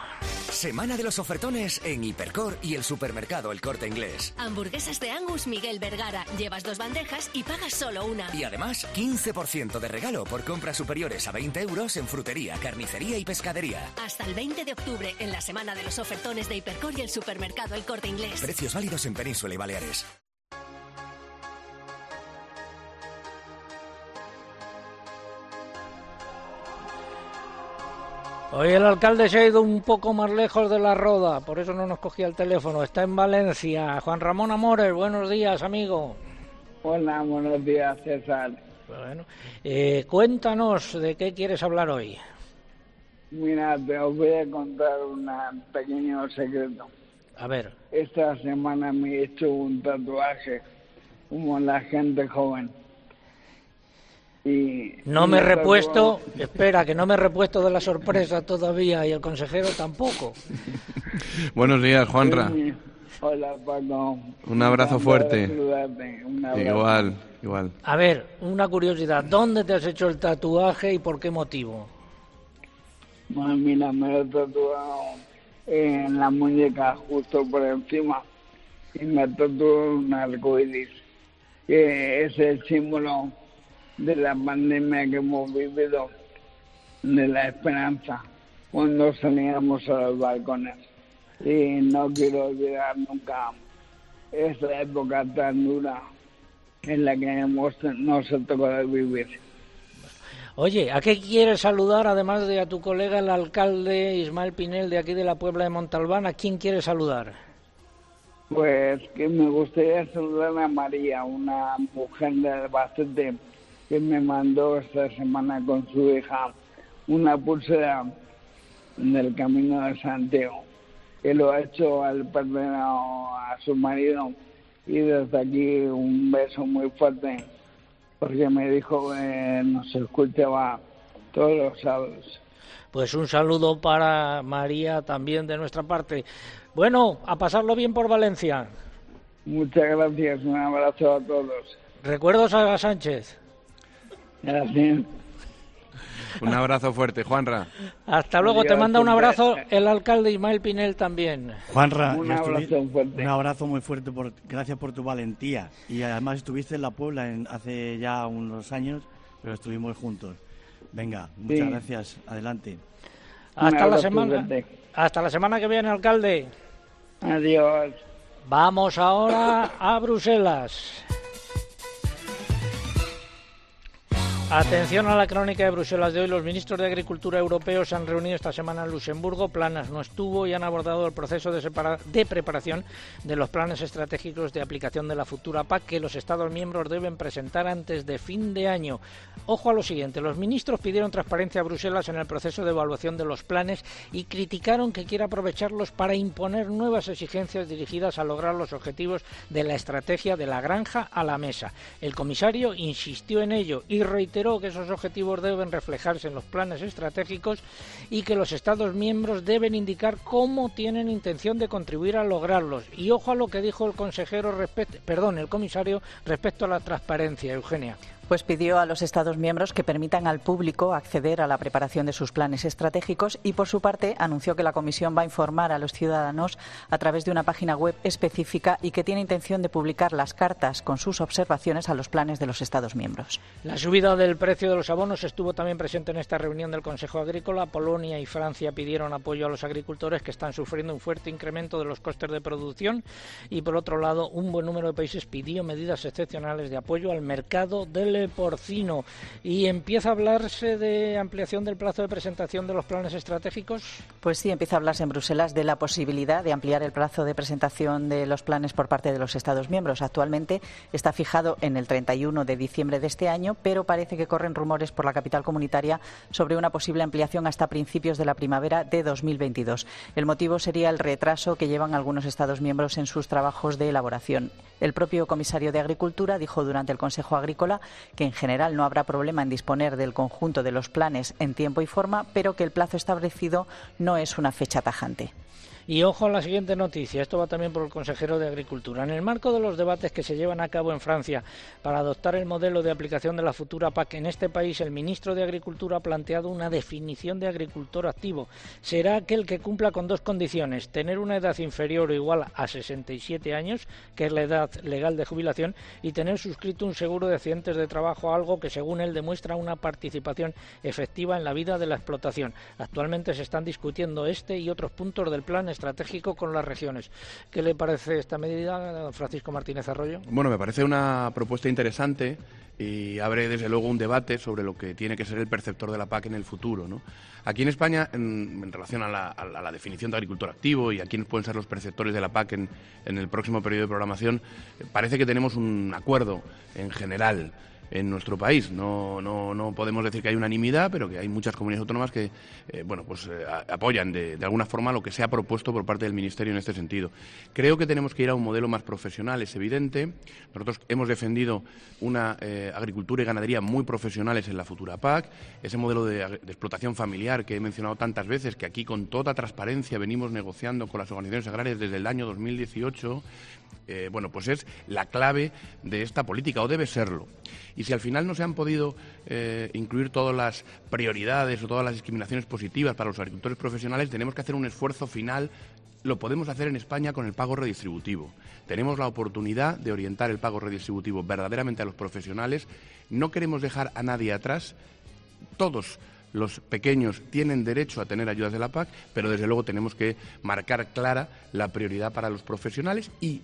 Semana de los ofertones en Hipercor y el supermercado El Corte Inglés. Hamburguesas de Angus Miguel Vergara. Llevas dos bandejas y pagas solo una. Y además, 15% de regalo por compras superiores a 20 euros en frutería, carnicería y pescadería. Hasta el 20 de octubre en la Semana de los ofertones de Hipercor y el supermercado El Corte Inglés. Precios válidos en Península y Baleares. Hoy el alcalde se ha ido un poco más lejos de la roda, por eso no nos cogía el teléfono. Está en Valencia. Juan Ramón Amores, buenos días, amigo. Hola, buenos días, César. Bueno, eh, cuéntanos de qué quieres hablar hoy. Mira, te os voy a contar un pequeño secreto. A ver. Esta semana me he hecho un tatuaje como la gente joven. Y no me he repuesto, espera, que no me he repuesto de la sorpresa todavía y el consejero tampoco. Buenos días, Juanra. Hola, Paco. Un abrazo fuerte. Un abrazo. Igual, igual. A ver, una curiosidad, ¿dónde te has hecho el tatuaje y por qué motivo? Bueno, mira, me lo he tatuado en la muñeca, justo por encima, y me tatuado un arco iris, que es el símbolo de la pandemia que hemos vivido, de la esperanza, cuando salíamos a los balcones. Y no quiero olvidar nunca esa época tan dura en la que hemos, nos ha tocado vivir. Oye, ¿a qué quieres saludar, además de a tu colega, el alcalde Ismael Pinel, de aquí de la Puebla de Montalbán? ¿A quién quieres saludar? Pues que me gustaría saludar a María, una mujer de Albacete que me mandó esta semana con su hija una pulsera del Camino de Santiago, que lo ha hecho al perder a su marido. Y desde aquí un beso muy fuerte porque me dijo que nos escuchaba todos los sábados. Pues un saludo para María también de nuestra parte. Bueno, a pasarlo bien por Valencia. Muchas gracias, un abrazo a todos. Recuerdos a Sánchez. Gracias. Un abrazo fuerte, Juanra. Hasta luego, te manda un abrazo el alcalde Ismael Pinel también. Juanra, un abrazo, fuerte. un abrazo muy fuerte, por, gracias por tu valentía. Y además estuviste en La Puebla en, hace ya unos años, pero estuvimos juntos. Venga, muchas gracias, adelante. Hasta la semana. Hasta la semana que viene, alcalde. Adiós. Vamos ahora a Bruselas. Atención a la crónica de Bruselas de hoy. Los ministros de Agricultura europeos se han reunido esta semana en Luxemburgo. Planas no estuvo y han abordado el proceso de, de, preparación de los planes estratégicos de aplicación de la futura PAC que los Estados miembros deben presentar antes de fin de año. Ojo a lo siguiente. Los ministros pidieron transparencia a Bruselas en el proceso de evaluación de los planes y criticaron que quiera aprovecharlos para imponer nuevas exigencias dirigidas a lograr los objetivos de la estrategia de la granja a la mesa. El comisario insistió en ello y reiteró que esos objetivos deben reflejarse en los planes estratégicos y que los Estados miembros deben indicar cómo tienen intención de contribuir a lograrlos. Y ojo a lo que dijo el consejero respecto, perdón, el comisario respecto a la transparencia, Eugenia pues pidió a los Estados miembros que permitan al público acceder a la preparación de sus planes estratégicos y, por su parte, anunció que la Comisión va a informar a los ciudadanos a través de una página web específica y que tiene intención de publicar las cartas con sus observaciones a los planes de los Estados miembros. La subida del precio de los abonos estuvo también presente en esta reunión del Consejo Agrícola. Polonia y Francia pidieron apoyo a los agricultores que están sufriendo un fuerte incremento de los costes de producción y, por otro lado, un buen número de países pidió medidas excepcionales de apoyo al mercado del porcino. ¿Y empieza a hablarse de ampliación del plazo de presentación de los planes estratégicos? Pues sí, empieza a hablarse en Bruselas de la posibilidad de ampliar el plazo de presentación de los planes por parte de los Estados miembros. Actualmente está fijado en el 31 de diciembre de este año, pero parece que corren rumores por la capital comunitaria sobre una posible ampliación hasta principios de la primavera de 2022. El motivo sería el retraso que llevan algunos Estados miembros en sus trabajos de elaboración. El propio comisario de Agricultura dijo durante el Consejo Agrícola que en general no habrá problema en disponer del conjunto de los planes en tiempo y forma, pero que el plazo establecido no es una fecha tajante. Y ojo a la siguiente noticia, esto va también por el consejero de Agricultura. En el marco de los debates que se llevan a cabo en Francia para adoptar el modelo de aplicación de la futura PAC en este país, el ministro de Agricultura ha planteado una definición de agricultor activo. Será aquel que cumpla con dos condiciones, tener una edad inferior o igual a 67 años, que es la edad legal de jubilación, y tener suscrito un seguro de accidentes de trabajo, algo que según él demuestra una participación efectiva en la vida de la explotación. Actualmente se están discutiendo este y otros puntos del plan estratégico con las regiones. ¿Qué le parece esta medida, Francisco Martínez Arroyo? Bueno, me parece una propuesta interesante y abre desde luego un debate sobre lo que tiene que ser el perceptor de la PAC en el futuro. ¿no? Aquí en España, en, relación a la, definición de agricultor activo y a quiénes pueden ser los perceptores de la PAC en, en el próximo periodo de programación, parece que tenemos un acuerdo en general en nuestro país. No, no, no podemos decir que hay unanimidad, pero que hay muchas comunidades autónomas que eh, bueno, pues, eh, apoyan de, alguna forma lo que se ha propuesto por parte del Ministerio en este sentido. Creo que tenemos que ir a un modelo más profesional, es evidente. Nosotros hemos defendido una eh, agricultura y ganadería muy profesionales en la futura PAC, ese modelo de, de explotación familiar que he mencionado tantas veces, que aquí con toda transparencia venimos negociando con las organizaciones agrarias desde el año 2018 eh, bueno, pues es la clave de esta política, o debe serlo. Y si al final no se han podido eh, incluir todas las prioridades o todas las discriminaciones positivas para los agricultores profesionales, tenemos que hacer un esfuerzo final. Lo podemos hacer en España con el pago redistributivo. Tenemos la oportunidad de orientar el pago redistributivo verdaderamente a los profesionales. No queremos dejar a nadie atrás. Todos los pequeños tienen derecho a tener ayudas de la PAC, pero desde luego tenemos que marcar clara la prioridad para los profesionales y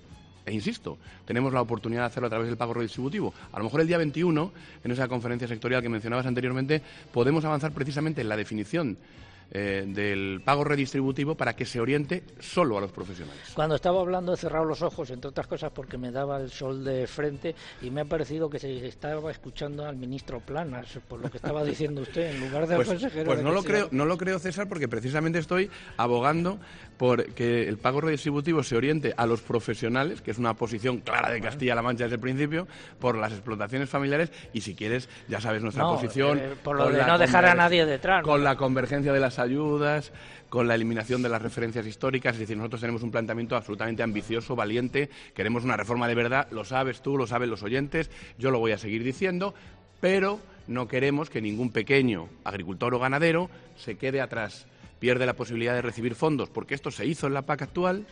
e insisto, tenemos la oportunidad de hacerlo a través del pago redistributivo. A lo mejor el día 21, en esa conferencia sectorial que mencionabas anteriormente, podemos avanzar precisamente en la definición eh, del pago redistributivo para que se oriente solo a los profesionales. Cuando estaba hablando he cerrado los ojos, entre otras cosas porque me daba el sol de frente y me ha parecido que se estaba escuchando al ministro Planas por lo que estaba diciendo usted en lugar del pues, consejero. Pues no lo creo, no lo creo César porque precisamente estoy abogando por que el pago redistributivo se oriente a los profesionales, que es una posición clara de Castilla-La Mancha desde el principio, por las explotaciones familiares y si quieres ya sabes nuestra posición eh, por lo de no dejar a nadie detrás, con la convergencia de las ayudas, con la eliminación de las referencias históricas. Es decir, nosotros tenemos un planteamiento absolutamente ambicioso, valiente. Queremos una reforma de verdad. Lo sabes tú, lo saben los oyentes. Yo lo voy a seguir diciendo. Pero no queremos que ningún pequeño agricultor o ganadero se quede atrás, pierde la posibilidad de recibir fondos, porque esto se hizo en la PAC actual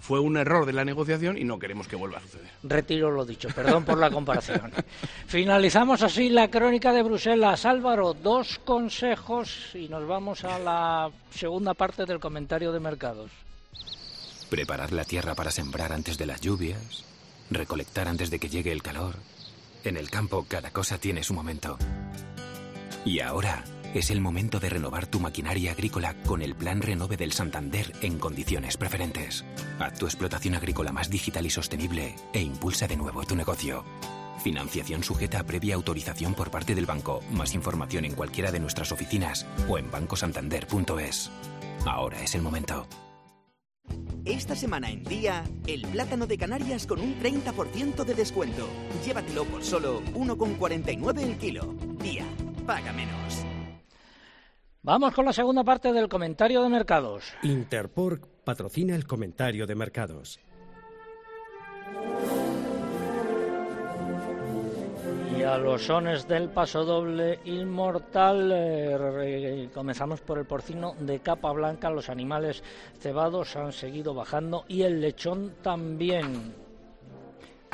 fue un error de la negociación y no queremos que vuelva a suceder. Retiro lo dicho, perdón por la comparación. Finalizamos así la crónica de Bruselas. Álvaro, dos consejos y nos vamos a la segunda parte del comentario de mercados. Preparar la tierra para sembrar antes de las lluvias, recolectar antes de que llegue el calor. En el campo cada cosa tiene su momento. Y ahora es el momento de renovar tu maquinaria agrícola con el Plan Renove del Santander en condiciones preferentes. Haz tu explotación agrícola más digital y sostenible e impulsa de nuevo tu negocio. Financiación sujeta a previa autorización por parte del banco. Más información en cualquiera de nuestras oficinas o en bancosantander.es. Ahora es el momento. Esta semana en día, el plátano de Canarias con un 30% de descuento. Llévatelo por solo 1,49 el kilo. Día, paga menos. Vamos con la segunda parte del comentario de mercados. Interpork patrocina el comentario de mercados. Y a los sones del paso doble inmortal, eh, comenzamos por el porcino de capa blanca. Los animales cebados han seguido bajando y el lechón también.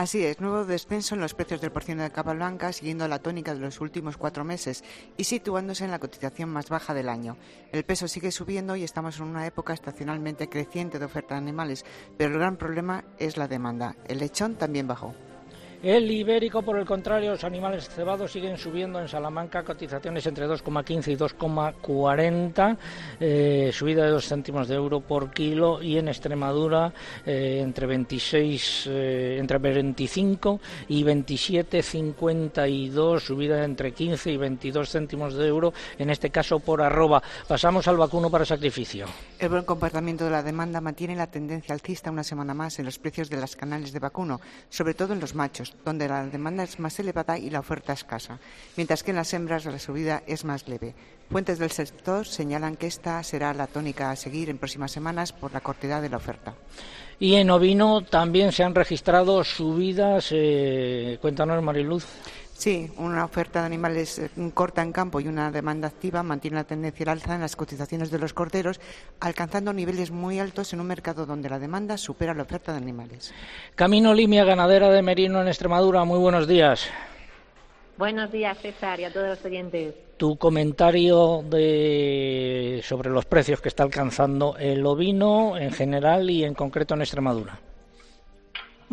Así es, nuevo descenso en los precios del porcino de capa blanca, siguiendo la tónica de los últimos cuatro meses y situándose en la cotización más baja del año. El peso sigue subiendo y estamos en una época estacionalmente creciente de oferta de animales, pero el gran problema es la demanda. El lechón también bajó. El ibérico, por el contrario, los animales cebados siguen subiendo en Salamanca, cotizaciones entre 2,15 y 2,40, eh, subida de 2 céntimos de euro por kilo y en Extremadura eh, entre 26, eh, entre 25 y 27,52, subida entre 15 y 22 céntimos de euro, en este caso por arroba. Pasamos al vacuno para sacrificio. El buen comportamiento de la demanda mantiene la tendencia alcista una semana más en los precios de las canales de vacuno, sobre todo en los machos donde la demanda es más elevada y la oferta escasa, mientras que en las hembras la subida es más leve. Fuentes del sector señalan que esta será la tónica a seguir en próximas semanas por la cortedad de la oferta. Y en ovino también se han registrado subidas. Eh, cuéntanos, Mariluz. Sí, una oferta de animales eh, corta en campo y una demanda activa mantiene la tendencia al alza en las cotizaciones de los corderos, alcanzando niveles muy altos en un mercado donde la demanda supera la oferta de animales. Camino Limia, ganadera de Merino en Extremadura. Muy buenos días. Buenos días, César, y a todos los oyentes. Tu comentario de... sobre los precios que está alcanzando el ovino en general y en concreto en Extremadura.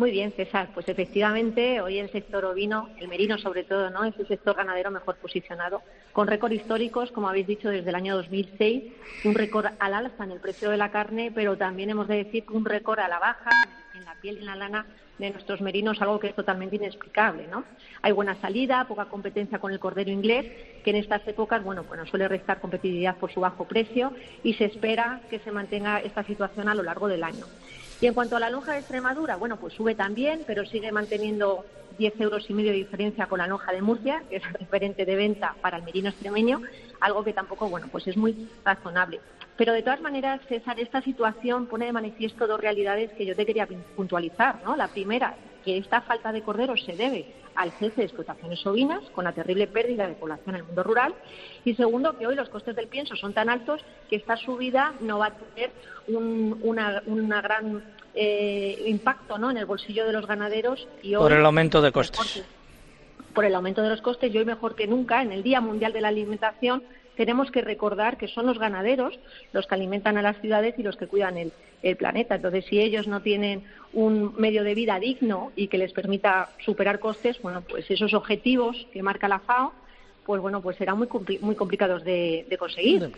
Muy bien, César. Pues efectivamente, hoy el sector ovino, el merino sobre todo, ¿no? Es el sector ganadero mejor posicionado, con récord históricos, como habéis dicho, desde el año 2006, un récord al alza en el precio de la carne, pero también hemos de decir un récord a la baja en la piel y en la lana de nuestros merinos, algo que es totalmente inexplicable, ¿no? Hay buena salida, poca competencia con el cordero inglés, que en estas épocas, bueno, bueno, suele restar competitividad por su bajo precio y se espera que se mantenga esta situación a lo largo del año. Y en cuanto a la lonja de Extremadura, bueno, pues sube también, pero sigue manteniendo 10 euros y medio de diferencia con la lonja de Murcia, que es el referente de venta para el merino extremeño, algo que tampoco, bueno, pues es muy razonable. Pero de todas maneras, César, esta situación pone de manifiesto dos realidades que yo te quería puntualizar, ¿no? La primera, que esta falta de corderos se debe al cese de explotaciones ovinas, con la terrible pérdida de población en el mundo rural. Y segundo, que hoy los costes del pienso son tan altos que esta subida no va a tener un una, una gran eh, impacto ¿no? en el bolsillo de los ganaderos. Y por el aumento de costes. Por el aumento de los costes, y hoy mejor que nunca, en el Día Mundial de la Alimentación, tenemos que recordar que son los ganaderos los que alimentan a las ciudades y los que cuidan el, el planeta. Entonces, si ellos no tienen un medio de vida digno y que les permita superar costes, bueno, pues esos objetivos que marca la FAO pues bueno, pues serán muy, muy complicados de, conseguir.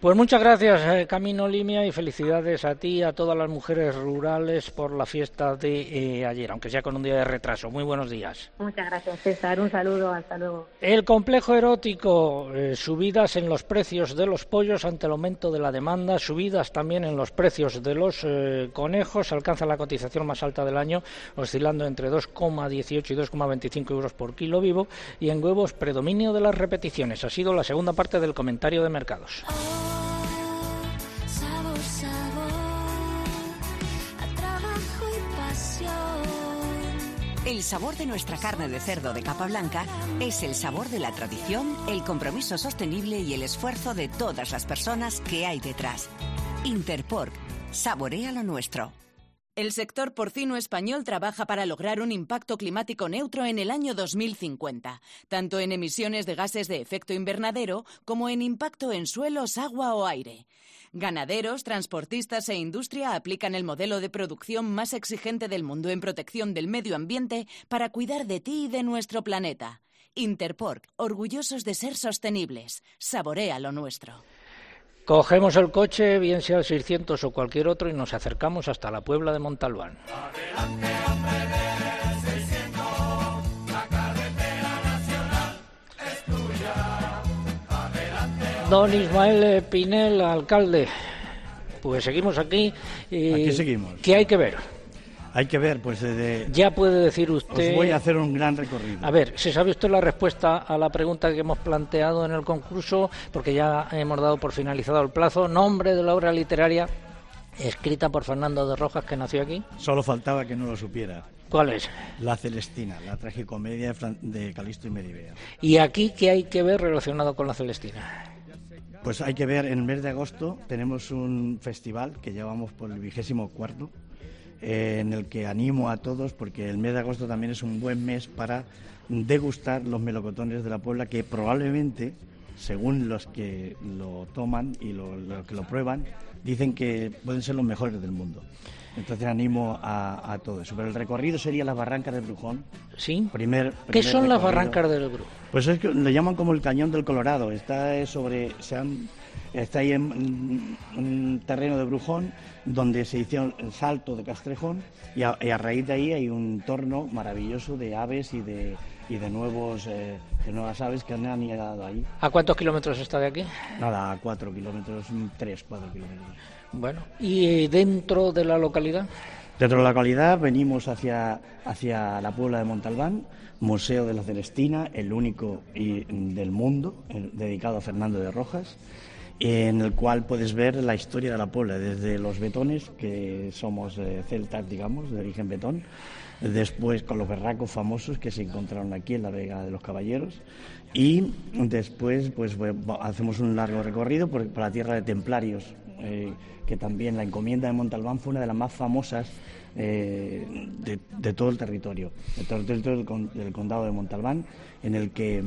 Pues muchas gracias, eh, Camino Limia, y felicidades a ti y a todas las mujeres rurales por la fiesta de eh, ayer, aunque sea con un día de retraso. Muy buenos días. Muchas gracias, César. Un saludo, hasta luego. El complejo erótico, eh, subidas en los precios de los pollos ante el aumento de la demanda, subidas también en los precios de los conejos, alcanza la cotización más alta del año, oscilando entre 2,18 y 2,25 euros por kilo vivo, y en huevos predominio de las repeticiones. Ha sido la segunda parte del comentario de mercados. El sabor de nuestra carne de cerdo de capa blanca es el sabor de la tradición, el compromiso sostenible y el esfuerzo de todas las personas que hay detrás. Interpork, saborea lo nuestro. El sector porcino español trabaja para lograr un impacto climático neutro en el año 2050, tanto en emisiones de gases de efecto invernadero como en impacto en suelos, agua o aire. Ganaderos, transportistas e industria aplican el modelo de producción más exigente del mundo en protección del medio ambiente para cuidar de ti y de nuestro planeta. Interpork, orgullosos de ser sostenibles. Saborea lo nuestro. Cogemos el coche, bien sea el 600 o cualquier otro, y nos acercamos hasta la Puebla de Montalbán. Don Ismael Pinel, alcalde, pues seguimos aquí. Y aquí seguimos. ¿Qué hay que ver? Hay que ver, pues de... Ya puede decir usted... Os voy a hacer un gran recorrido. A ver, ¿se sabe usted la respuesta a la pregunta que hemos planteado en el concurso? Porque ya hemos dado por finalizado el plazo. Nombre de la obra literaria escrita por Fernando de Rojas, que nació aquí. Solo faltaba que no lo supiera. ¿Cuál es? La Celestina, la tragicomedia de Calisto y Medivea. ¿Y aquí qué hay que ver relacionado con la Celestina? Pues hay que ver, en el mes de agosto tenemos un festival que llevamos por el vigésimo cuarto, eh, en el que animo a todos, porque el mes de agosto también es un buen mes para degustar los melocotones de la Puebla, que probablemente, según los que lo toman y los que lo prueban, dicen que pueden ser los mejores del mundo. Entonces animo a, todo eso. Pero el recorrido sería las barrancas de Brujón. ¿Sí? Primer, ¿Qué son las barrancas del Brujón? Pues es que le llaman como el cañón del Colorado. Está sobre... Se han, está ahí en un terreno de Brujón donde se hizo el salto de Castrejón y a, raíz de ahí hay un entorno maravilloso de aves y de, y de, nuevos, eh, de nuevas aves que han anidado ahí. ¿A cuántos kilómetros está de aquí? Nada, a cuatro kilómetros, tres, cuatro kilómetros. Bueno, ¿y dentro de la localidad? Dentro de la localidad venimos hacia, hacia la Puebla de Montalbán, Museo de la Celestina, el único del mundo dedicado a Fernando de Rojas en el cual puedes ver la historia de la Puebla, desde los betones, que somos eh, celtas, digamos, de origen betón, después con los berracos famosos que se encontraron aquí en la Vega de los Caballeros, y después pues hacemos un largo recorrido por, la tierra de templarios, eh, que también la encomienda de Montalbán fue una de las más famosas eh, de, todo el territorio, de todo el territorio del condado de Montalbán, en el que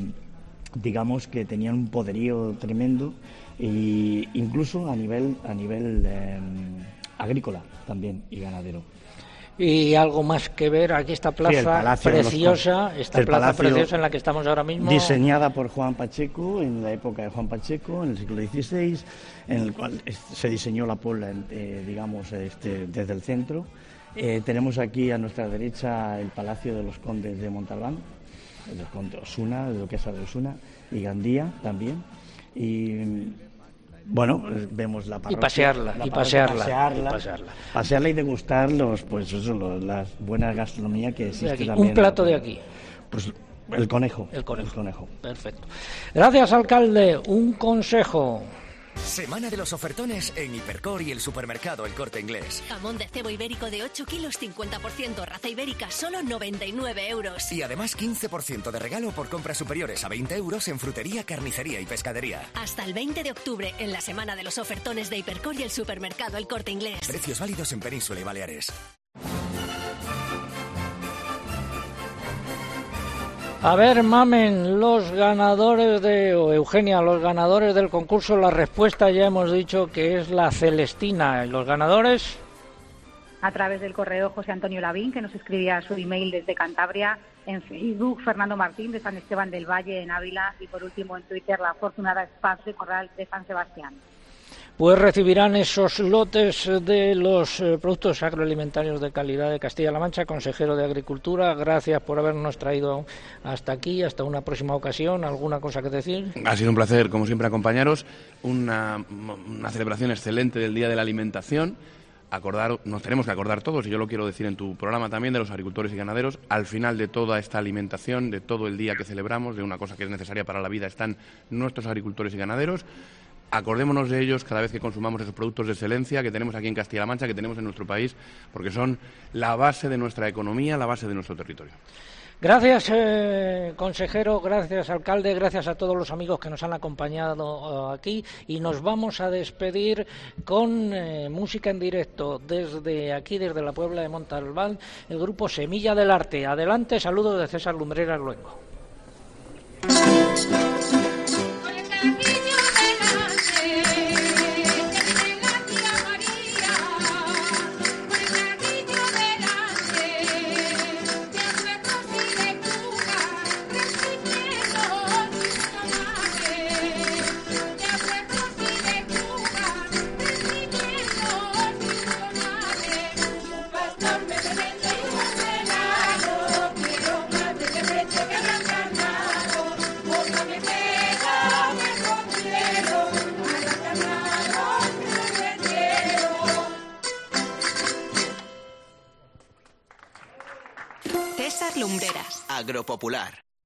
digamos que tenían un poderío tremendo e incluso a nivel, a nivel em, agrícola también y ganadero. y algo más que ver aquí esta plaza preciosa, esta plaza preciosa en la que estamos ahora mismo. Diseñada por Juan Pacheco en la época de Juan Pacheco, en el siglo XVI, en el cual se diseñó la Puebla, eh, digamos, este, desde el centro. Eh, tenemos aquí a nuestra derecha el Palacio de los Condes de Montalbán, de los Condes Osuna, de Duquesa de Osuna, y Gandía también. Y bueno, vemos la parroquia, y pasearla, y pasearla, pasearla, y pasearla, pasearla y degustar los, pues eso, los, las buenas gastronomía que existe también. Un plato de aquí. Pues el conejo. El conejo. El conejo. Perfecto. Gracias, alcalde. Un consejo. Semana de los ofertones en Hipercor y el supermercado El Corte Inglés. Jamón de cebo ibérico de 8 kilos, 50%, raza ibérica, solo 99 euros. Y además 15% de regalo por compras superiores a 20 euros en frutería, carnicería y pescadería. Hasta el 20 de octubre, en la Semana de los ofertones de Hipercor y el supermercado El Corte Inglés. Precios válidos en Península y Baleares. A ver, mamen, los ganadores de, o Eugenia, los ganadores del concurso, la respuesta ya hemos dicho que es la Celestina. ¿Y los ganadores? A través del correo José Antonio Lavín, que nos escribía su email desde Cantabria, en Facebook Fernando Martín de San Esteban del Valle en Ávila y por último en Twitter la afortunada Spaz de Corral de San Sebastián pues recibirán esos lotes de los eh, productos agroalimentarios de calidad de Castilla-La Mancha. Consejero de Agricultura, gracias por habernos traído hasta aquí, hasta una próxima ocasión. ¿Alguna cosa que decir? Ha sido un placer, como siempre, acompañaros. Una, celebración excelente del Día de la Alimentación. Acordar, nos tenemos que acordar todos, y yo lo quiero decir en tu programa también, de los agricultores y ganaderos. Al final de toda esta alimentación, de todo el día que celebramos, de una cosa que es necesaria para la vida, están nuestros agricultores y ganaderos acordémonos de ellos cada vez que consumamos esos productos de excelencia que tenemos aquí en Castilla-La Mancha, que tenemos en nuestro país, porque son la base de nuestra economía, la base de nuestro territorio. Gracias, eh, consejero, gracias, alcalde, gracias a todos los amigos que nos han acompañado eh, aquí y nos vamos a despedir con eh, música en directo desde aquí, desde la Puebla de Montalbán, el grupo Semilla del Arte. Adelante, saludos de César Lumbreras Luengo.